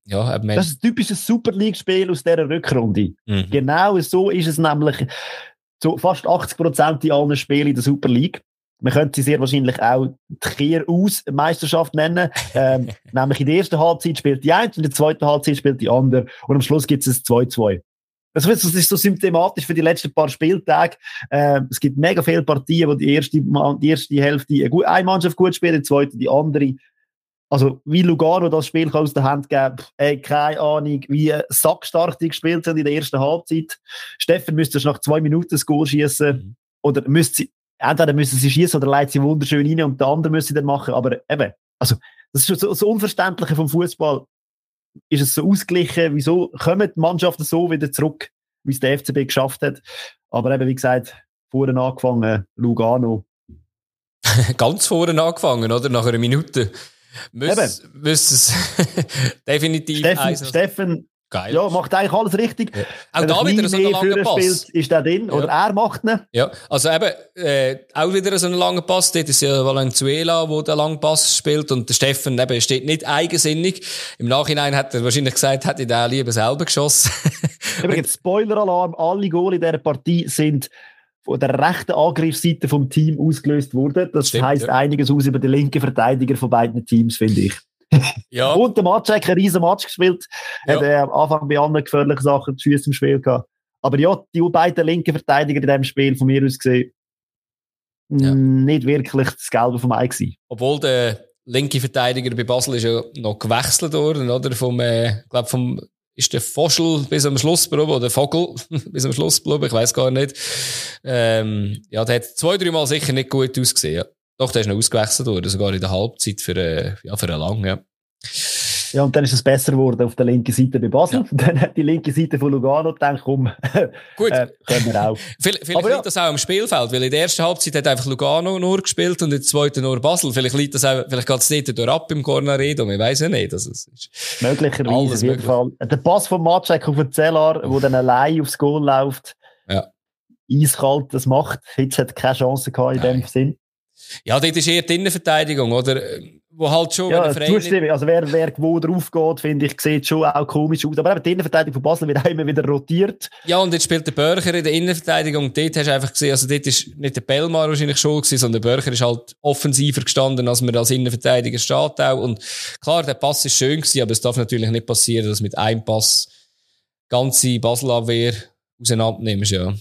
Ja, das ist ein typisches Super League-Spiel aus dieser Rückrunde. Mhm. Genau so ist es nämlich so fast 80 Prozent in allen Spielen in der Super League. Man könnte sie sehr wahrscheinlich auch die Kehr-Aus-Meisterschaft nennen. Ähm, nämlich in der ersten Halbzeit spielt die eine, in der zweiten Halbzeit spielt die andere und am Schluss gibt es ein 2-2. Das ist so symptomatisch für die letzten paar Spieltage. Äh, es gibt mega viele Partien, wo die erste, die erste Hälfte eine Mannschaft gut spielt, die zweite die andere. Also, wie Lugano das Spiel aus der Hand geben, ey, keine Ahnung, wie sackstark die gespielt sind in der ersten Halbzeit. Steffen müsste nach zwei Minuten das Goal schießen. Mhm. Oder müsste sie, entweder müssen sie schießen oder leitet sie wunderschön rein und der andere müsste sie dann machen. Aber eben, also, das ist schon so, so Unverständliche vom Fußball ist es so ausgeglichen? Wieso kommen die Mannschaften so wieder zurück, wie es der FCB geschafft hat? Aber eben, wie gesagt, vorne angefangen, Lugano. Ganz vorne angefangen, oder? Nach einer Minute. Müsste es definitiv Steffen, Steffen Geil. Ja, macht eigentlich alles richtig. Ja. Auch da wieder so einen langen Pass. Spielt, ist der drin, ja. oder er macht ihn. Ja, also eben, äh, auch wieder so einen langen Pass. Dort ist ja Valenzuela, der den langen Pass spielt und der Steffen eben steht nicht eigensinnig. Im Nachhinein hat er wahrscheinlich gesagt, hätte er lieber selber geschossen. Übrigens, Spoiler-Alarm, alle Goal in dieser Partie sind von der rechten Angriffsseite vom Team ausgelöst worden. Das Stimmt, heisst ja. einiges aus über die linken Verteidiger von beiden Teams, finde ich. Ja. Und der Match hat einen riesen Match gespielt. Ja. Hat äh, am Anfang bei anderen gefährlichen Sachen die Füße im Spiel gehabt. Aber ja, die beiden linken Verteidiger in diesem Spiel von mir aus gesehen, ja. nicht wirklich das Gelbe vom Ei gewesen. Obwohl der linke Verteidiger bei Basel ist ja noch gewechselt worden, oder? Vom, äh, glaub vom, ist der Foschel bis am Schluss geblieben, oder Vogel bis am Schluss geblieben, ich weiß gar nicht. Ähm, ja, der hat zwei, dreimal sicher nicht gut ausgesehen, ja. Doch, der ist noch ausgewechselt worden, sogar in der Halbzeit für, äh, ja, für einen lang, ja. Ja, und dann ist es besser geworden auf der linken Seite bei Basel. Ja. Dann hat die linke Seite von Lugano gedacht, komm, Gut. äh, können wir auch. vielleicht vielleicht liegt das auch am Spielfeld, weil in der ersten Halbzeit hat einfach Lugano nur gespielt und in der zweiten nur Basel. Vielleicht liegt das auch, vielleicht geht es nicht durch ab im Cornaredo, ich weiß ja nicht. Also, es ist Möglicherweise, auf jeden möglich. Fall. Der Pass von Matschek auf den Zellar, der dann allein aufs Goal läuft, ja. eiskalt das macht. Hitz hat keine Chance gehabt in Nein. dem Sinn. Ja, dort ist eher die Innenverteidigung, oder? Wo halt schon, ja, Zustimmung. Also wer, wer wo drauf geht, finde ich, sieht schon auch komisch aus. Aber eben die Innenverteidigung von Basel wird auch immer wieder rotiert. Ja, und jetzt spielt der Börcher in der Innenverteidigung. Dort hast du einfach gesehen, also dort ist nicht der Bellmar wahrscheinlich schon gewesen, sondern der Börcher ist halt offensiver gestanden, als man als Innenverteidiger steht auch. Und klar, der Pass ist schön gewesen, aber es darf natürlich nicht passieren, dass mit einem Pass ganze Basel-Abwehr auseinandernimmst, ja.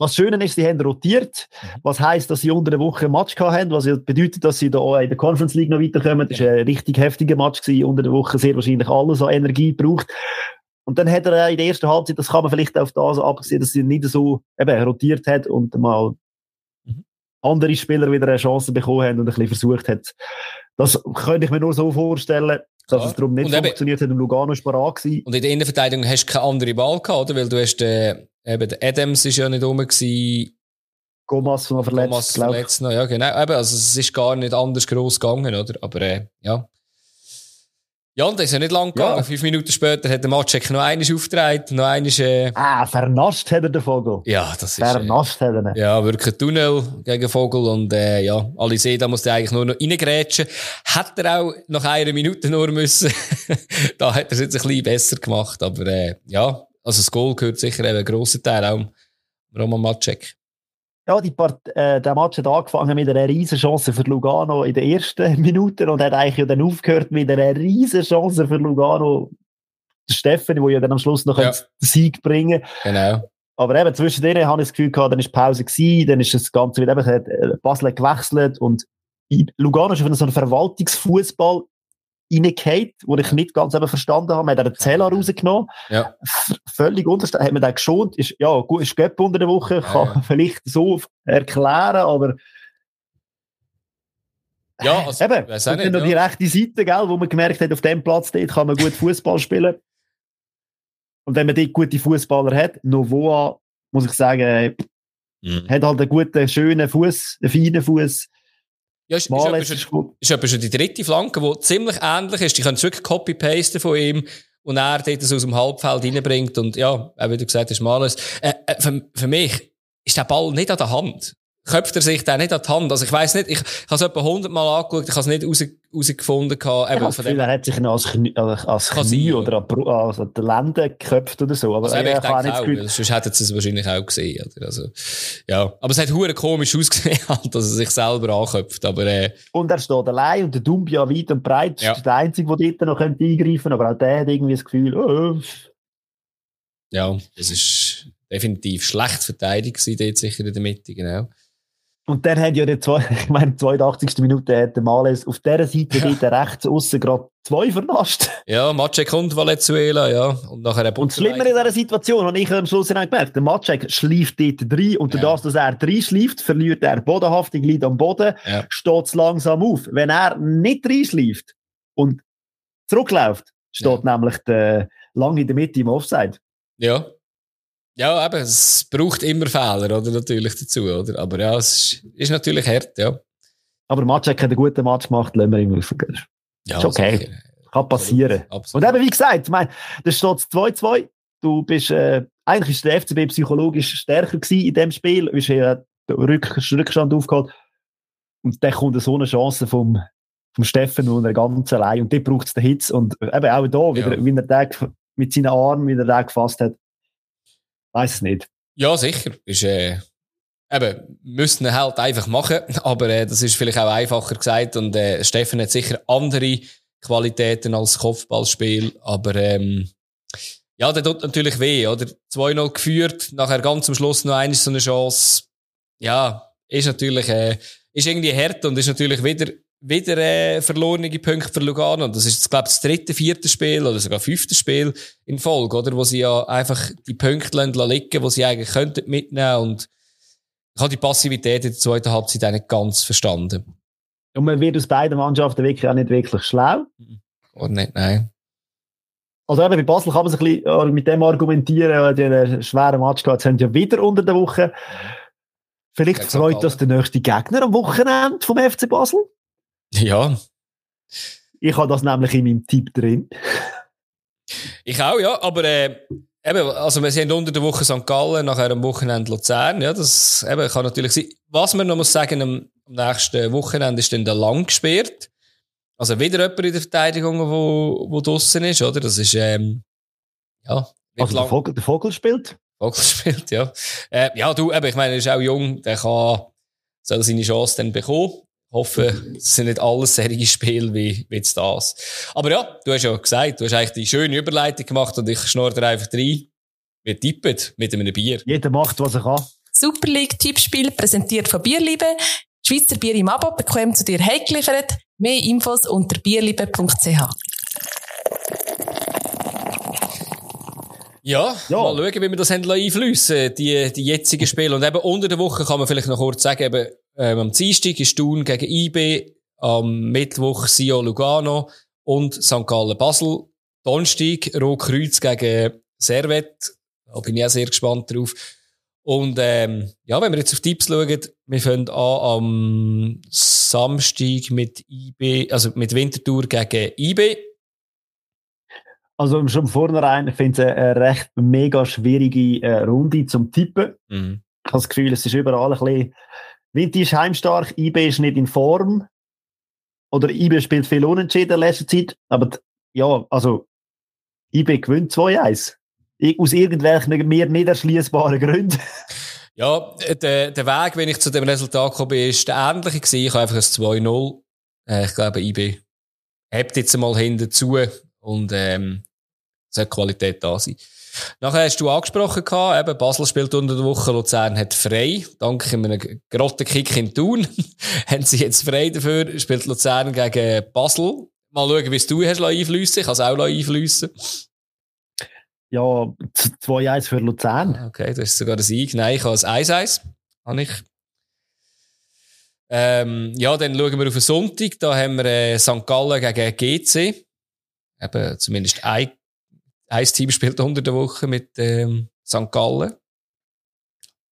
Was Schöne ist, sie haben rotiert. Mhm. Was heisst, dass sie unter der Woche ein Match haben, was bedeutet, dass sie da in der Conference League noch weiterkommen. Das war ein richtig heftiger Match gewesen. Unter der Woche sehr wahrscheinlich alles an Energie braucht. Und dann hat er in der ersten Halbzeit, das kann man vielleicht auf das abgesehen, dass sie nicht so eben rotiert hat und mal mhm. andere Spieler wieder eine Chance bekommen haben und ein bisschen versucht hat. Das könnte ich mir nur so vorstellen. dass es darum nicht Und eben- funktioniert hat und Lugano ist parat gewesen. Und in der Innenverteidigung hast du keine andere Wahl gehabt, oder? Weil du hast, äh, eben, der Adams ist ja nicht rum gewesen, Gomas noch verletzt, ich. verletzt noch, ja, genau. Eben, also es ist gar nicht anders gross gegangen, oder? Aber, äh, ja. Ja, und das ist ja nicht lang Ja. gegangen. Fünf Minuten später hat der Matschek noch einiges aufgetragen, noch einiges, äh, Ah, vernascht hat er den Vogel. ja, das ist, äh, Vernascht hat er ihn. ja, wirklich ein Tunnel gegen Vogel und, äh, ja, alle sehen, da muss der eigentlich nur noch reingrätschen. Hat er auch nach einer Minute nur müssen. da hat er es jetzt ein bisschen besser gemacht, aber, äh, ja, also das Goal gehört sicher eben ein grosser Teil auch Roman Matschek. Ja, die Part, äh, der Match hat angefangen mit einer riesen Chance für Lugano in den ersten Minuten und hat eigentlich ja dann aufgehört mit einer riesen Chance für Lugano. Steffen, der ja dann am Schluss noch Ja. den Sieg bringen Genau. Aber eben, zwischen denen habe ich das Gefühl gehabt, dann ist Pause gewesen, dann ist das Ganze wieder, eben, hat äh, Basel gewechselt und Lugano ist auf so einen Verwaltungsfußball reingehauen, wo ich nicht ganz eben verstanden habe. Man hat den Zeller rausgenommen. Ja. Völlig unterstanden. Hat man den geschont? Ist, ja, gut, ist Göpp unter der Woche, kann Ja, vielleicht so erklären, aber Ja, also, eben, und dann nicht, noch die rechte Seite, gell, wo man gemerkt hat, auf dem Platz dort kann man gut Fußball spielen. Und wenn man dort gute Fußballer hat, Novoa, muss ich sagen, Mhm. hat halt einen guten, schönen Fuß, einen feinen Fuß. Ja, ist, ist, Mal etwa ist schon, es gut. ist etwa schon die dritte Flanke, die ziemlich ähnlich ist. Die können wirklich copy-pasten von ihm und er dort das aus dem Halbfeld reinbringt. Und ja, wie du gesagt hast, Males. Äh, äh, für, für mich ist der Ball nicht an der Hand. Köpft er sich da nicht an die Hand? Also ich weiss nicht, ich, ich habe es etwa hundertmal angeschaut, ich habe es nicht raus, rausgefunden. gehabt, Ich eben habe das von Gefühl, dem, er hat sich noch als, Knie, als, als Knie oder an, also an den Lenden geköpft oder so. Aber also, äh, eben, ich denke nicht auch, Gefühl, sonst hätten sie es wahrscheinlich auch gesehen. Oder? Also, ja. Aber es hat hure komisch ausgesehen, halt, dass er sich selber anköpft. Aber äh, Und er steht allein und der Dumbia weit und breit. Ja. ist der Einzige, der dort noch eingreifen könnte. Aber auch der hat irgendwie das Gefühl, oh, ja, das ist definitiv schlecht verteidigt gewesen, dort sicher in der Mitte, genau. Und dann hat ja der zwei, ich meine, 82. Minute hat der Males auf dieser Seite Ja. dort rechts aussen gerade zwei vernascht. Ja, Matschek und Valenzuela, ja. Und nachher ein Und das Schlimmere in dieser Situation, habe ich am Schluss gemerkt, der Matschek schleift dort rein und Ja. das, dass er reinschleift, verliert er Bodenhaftung, liegt am Boden, Ja. steht es langsam auf. Wenn er nicht reinschleift und zurückläuft, steht nämlich der lang in der Mitte im Offside. Ja. Ja, eben, es braucht immer Fehler, oder? Natürlich dazu, oder? Aber ja, es ist, ist natürlich hart, ja. Aber Matschek hat einen guten Match gemacht, lassen wir ihm rausgehen. ja Ist okay. sicher. Kann passieren. Absolut. Und eben, wie gesagt, ich meine, da steht 2-2. Du bist, äh, eigentlich ist der FCB psychologisch stärker gewesen in dem Spiel. Du hast ja den Rück Rückstand aufgeholt. Und dann kommt so eine Chance vom, vom Steffen und er ganz allein. Und dort braucht es den Hitz. Und eben auch da, wie, Ja. er, wie er den mit seinen Armen, wie er den gefasst hat. Weiß nicht. Ja, sicher. Ist, äh, eben, müssten ihn halt einfach machen. Aber äh, das ist vielleicht auch einfacher gesagt. Und äh, Steffen hat sicher andere Qualitäten als Kopfballspiel. Aber ähm, ja, der tut natürlich weh, oder? 2-0 geführt, nachher ganz am Schluss noch eine so eine Chance. Ja, ist natürlich, äh, ist irgendwie hart und ist natürlich wieder, wieder äh, verlorene Punkte für Lugano. Und das ist, glaube ich, das dritte, vierte Spiel oder sogar fünfte Spiel in Folge, oder? Wo sie ja einfach die Punkte lassen liegen, die sie eigentlich könnten mitnehmen. Und ich habe die Passivität in der zweiten Halbzeit nicht ganz verstanden. Und man wird aus beiden Mannschaften wirklich auch nicht wirklich schlau. Oder nicht? Nein. Also eben bei Basel kann man sich ein bisschen äh, mit dem argumentieren, die haben einen schweren Match gehabt, haben sie ja wieder unter der Woche. Vielleicht freut das der nächste Gegner am Wochenende vom FC Basel. Ja. Ich habe das nämlich in meinem Tipp drin. Ich auch, ja. Aber, äh, eben, also wir sind unter der Woche St. Gallen, nachher am Wochenende Luzern. Ja, das eben, kann natürlich sein. Was man noch muss sagen, am, am nächsten Wochenende ist dann der Lang gesperrt. Also wieder jemand in der Verteidigung, wo, wo draussen ist, oder? Das ist, ähm, ja. Also der Vogel, der Vogel spielt. Vogel spielt, ja. Äh, ja, du, eben, ich meine, er ist auch jung, der kann, soll seine Chance dann bekommen. Ich hoffe, es sind nicht alles solche Spiele wie, wie jetzt das. Aber ja, du hast ja gesagt, du hast eigentlich die schöne Überleitung gemacht und ich schnurre dir einfach rein. Wir tippen mit einem Bier. Jeder macht, was er kann. Super League Tippspiel präsentiert von Bierliebe. Schweizer Bier im Abo bekommt zu dir heimgeliefert. Mehr Infos unter bierliebe.ch. Ja, Ja. mal schauen, wie wir das einflüssen die, die jetzigen Spiele. Und eben unter der Woche kann man vielleicht noch kurz sagen, eben, ähm, am Dienstag ist Thun gegen IB, am Mittwoch Sio Lugano und St. Gallen Basel. Donnerstag, Rotkreuz gegen Servet. Da bin ich auch sehr gespannt drauf. Und ähm, ja, wenn wir jetzt auf Tipps schauen, wir fangen an am Samstag mit IB, also mit Wintertour gegen IB. Also schon vornherein, ich finde es eine recht mega schwierige äh, Runde zum Tippen. Mhm. Ich habe das Gefühl, es ist überall ein bisschen... Winter ist heimstark, IB ist nicht in Form. Oder IB spielt viel unentschieden in letzter Zeit. Aber ja, also IB gewinnt 2-1. Aus irgendwelchen mir nicht erschließbaren Gründen. Ja, der, der Weg, wenn ich zu dem Resultat gekommen bin, ist der ähnliche gewesen. Ich habe einfach ein 2-0. Äh, ich glaube, IB hebt jetzt mal hinten zu und ähm, sollte Qualität da sein. Nachher hast du angesprochen gehabt, eben Basel spielt unter der Woche, Luzern hat frei. Dank einem grotten Kick in Thun haben sie jetzt frei dafür, spielt Luzern gegen Basel. Mal schauen, wie es du hast einflüssen. Ich kann es auch einflüssen. Ja, 2-1 für Luzern. Ah, okay, das ist sogar ein Sieg. Nein, ich habe ein 1-1. Habe ich. Ähm, ja, dann schauen wir auf den Sonntag. Da haben wir äh, St. Gallen gegen GC. Eben, zumindest ein ein Team spielt unter der Woche mit ähm, St. Gallen.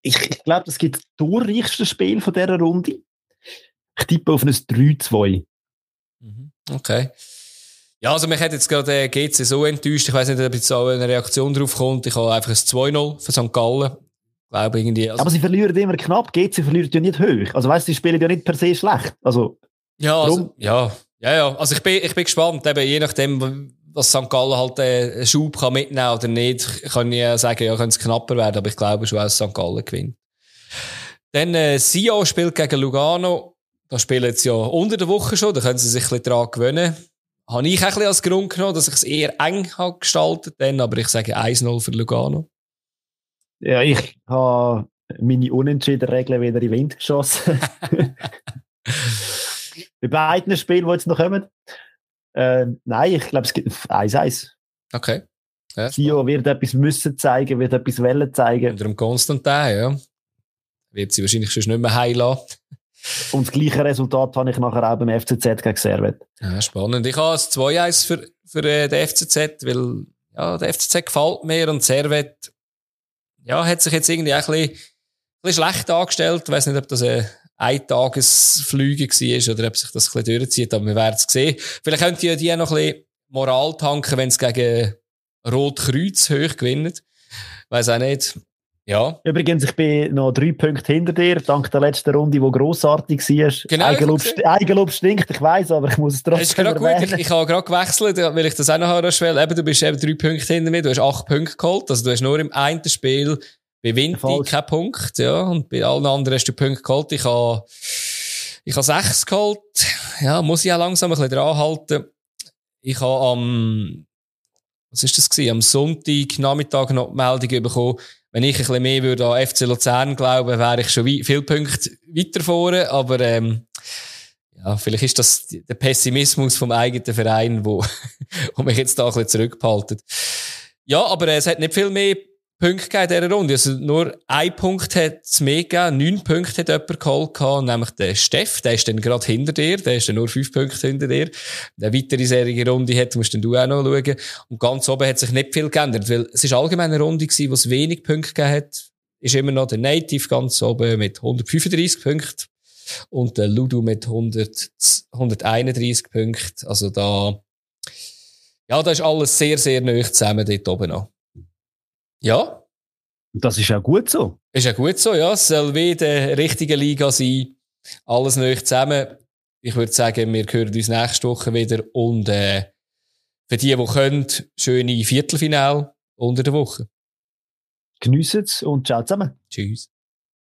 Ich, ich glaube, das gibt das torreichste Spiel von dieser Runde. Ich tippe auf ein 3-2. Mhm. Okay. Ja, also mich hat jetzt gerade äh, GC so enttäuscht. Ich weiß nicht, ob jetzt auch eine Reaktion drauf kommt. Ich habe einfach ein 2-0 für St. Gallen. Glaube irgendwie. Also Aber sie verlieren immer knapp. GC verliert ja nicht hoch. Also weißt du, sie spielen ja nicht per se schlecht. Also, ja, also, ja, ja, ja. Also ich bin, ich bin gespannt. Eben, je nachdem, dass St. Gallen halt äh, einen Schub kann mitnehmen oder nicht, kann ich ja sagen, ja, könnte es knapper werden, aber ich glaube schon, dass St. Gallen gewinnt. Dann äh, Sion spielt gegen Lugano. Da spielen sie ja unter der Woche schon, da können sie sich ein bisschen daran gewöhnen. Habe ich ein bisschen als Grund genommen, dass ich es eher eng habe gestaltet dann, aber ich sage 1-0 für Lugano. Ja, ich habe meine unentschiedenen Regeln wieder in den Wind geschossen. Bei beiden Spielen, die jetzt noch kommen. Äh, nein, ich glaube, es gibt 1-1. Okay. Ja, Sio wird etwas müssen zeigen, wird etwas wollen zeigen. Unter dem Konstantin, ja. Wird sie wahrscheinlich schon nicht mehr heilen Und das gleiche Resultat habe ich nachher auch beim FCZ gegen Servet. Ja, spannend. Ich habe es 2-1 für, für äh, den FCZ, weil ja, der FCZ gefällt mir und Servet ja, hat sich jetzt irgendwie auch ein bisschen, ein bisschen schlecht angestellt. Ich weiß nicht, ob das eine Eintagesflüge war oder ob sich das ein bisschen durchzieht, aber wir werden es sehen. Vielleicht könnt ihr die noch ein bisschen Moral tanken, wenn es gegen Rotkreuz hoch gewinnt. Weiß auch nicht. Ja. Übrigens, ich bin noch drei Punkte hinter dir, dank der letzten Runde, die grossartig war. Genau. Eigenlob, Eigenlob stinkt, ich weiß, aber ich muss es trotzdem ist gut. Ich, ich habe gerade gewechselt, weil ich das auch noch habe. Eben, du bist eben drei Punkte hinter mir, du hast acht Punkte geholt. Also du hast nur im einen Spiel bei Vinti kein Punkt, ja. Und bei allen anderen hast du Punkte geholt. Ich habe, ich habe sechs geholt. Ja, muss ich auch langsam ein bisschen dran halten. Ich habe am, was ist das gewesen? Am Sonntag Nachmittag noch die Meldung bekommen, wenn ich ein bisschen mehr würde an FC Luzern glauben, wäre ich schon viele Punkte weiter vorne. Aber, ähm, ja, vielleicht ist das der Pessimismus vom eigenen Verein, wo, wo mich jetzt da ein bisschen zurückbehalten. Ja, aber es hat nicht viel mehr Punkte gegeben in dieser Runde. Also nur ein Punkt hat es mehr gegeben. Neun Punkte hat jemand geholt, nämlich der Steff. Der ist dann gerade hinter dir. Der ist dann nur fünf Punkte hinter dir. Eine weitere Serie Runde hat, musst dann du auch noch schauen. Und ganz oben hat sich nicht viel geändert, weil es ist allgemein eine Runde gewesen, wo es wenig Punkte gegeben hat. Ist immer noch der Native ganz oben mit 135 Punkten. Und der Ludo mit 100, 131 Punkten. Also da, ja, da ist alles sehr, sehr neu zusammen dort oben noch. Ja. Das ist ja gut so. Ist ja gut so, ja. Es soll wie der richtige Liga sein. Alles neu zusammen. Ich würde sagen, wir hören uns nächste Woche wieder und äh, für die, die können, schöne Viertelfinale unter der Woche. Geniessen es und ciao zusammen. Tschüss.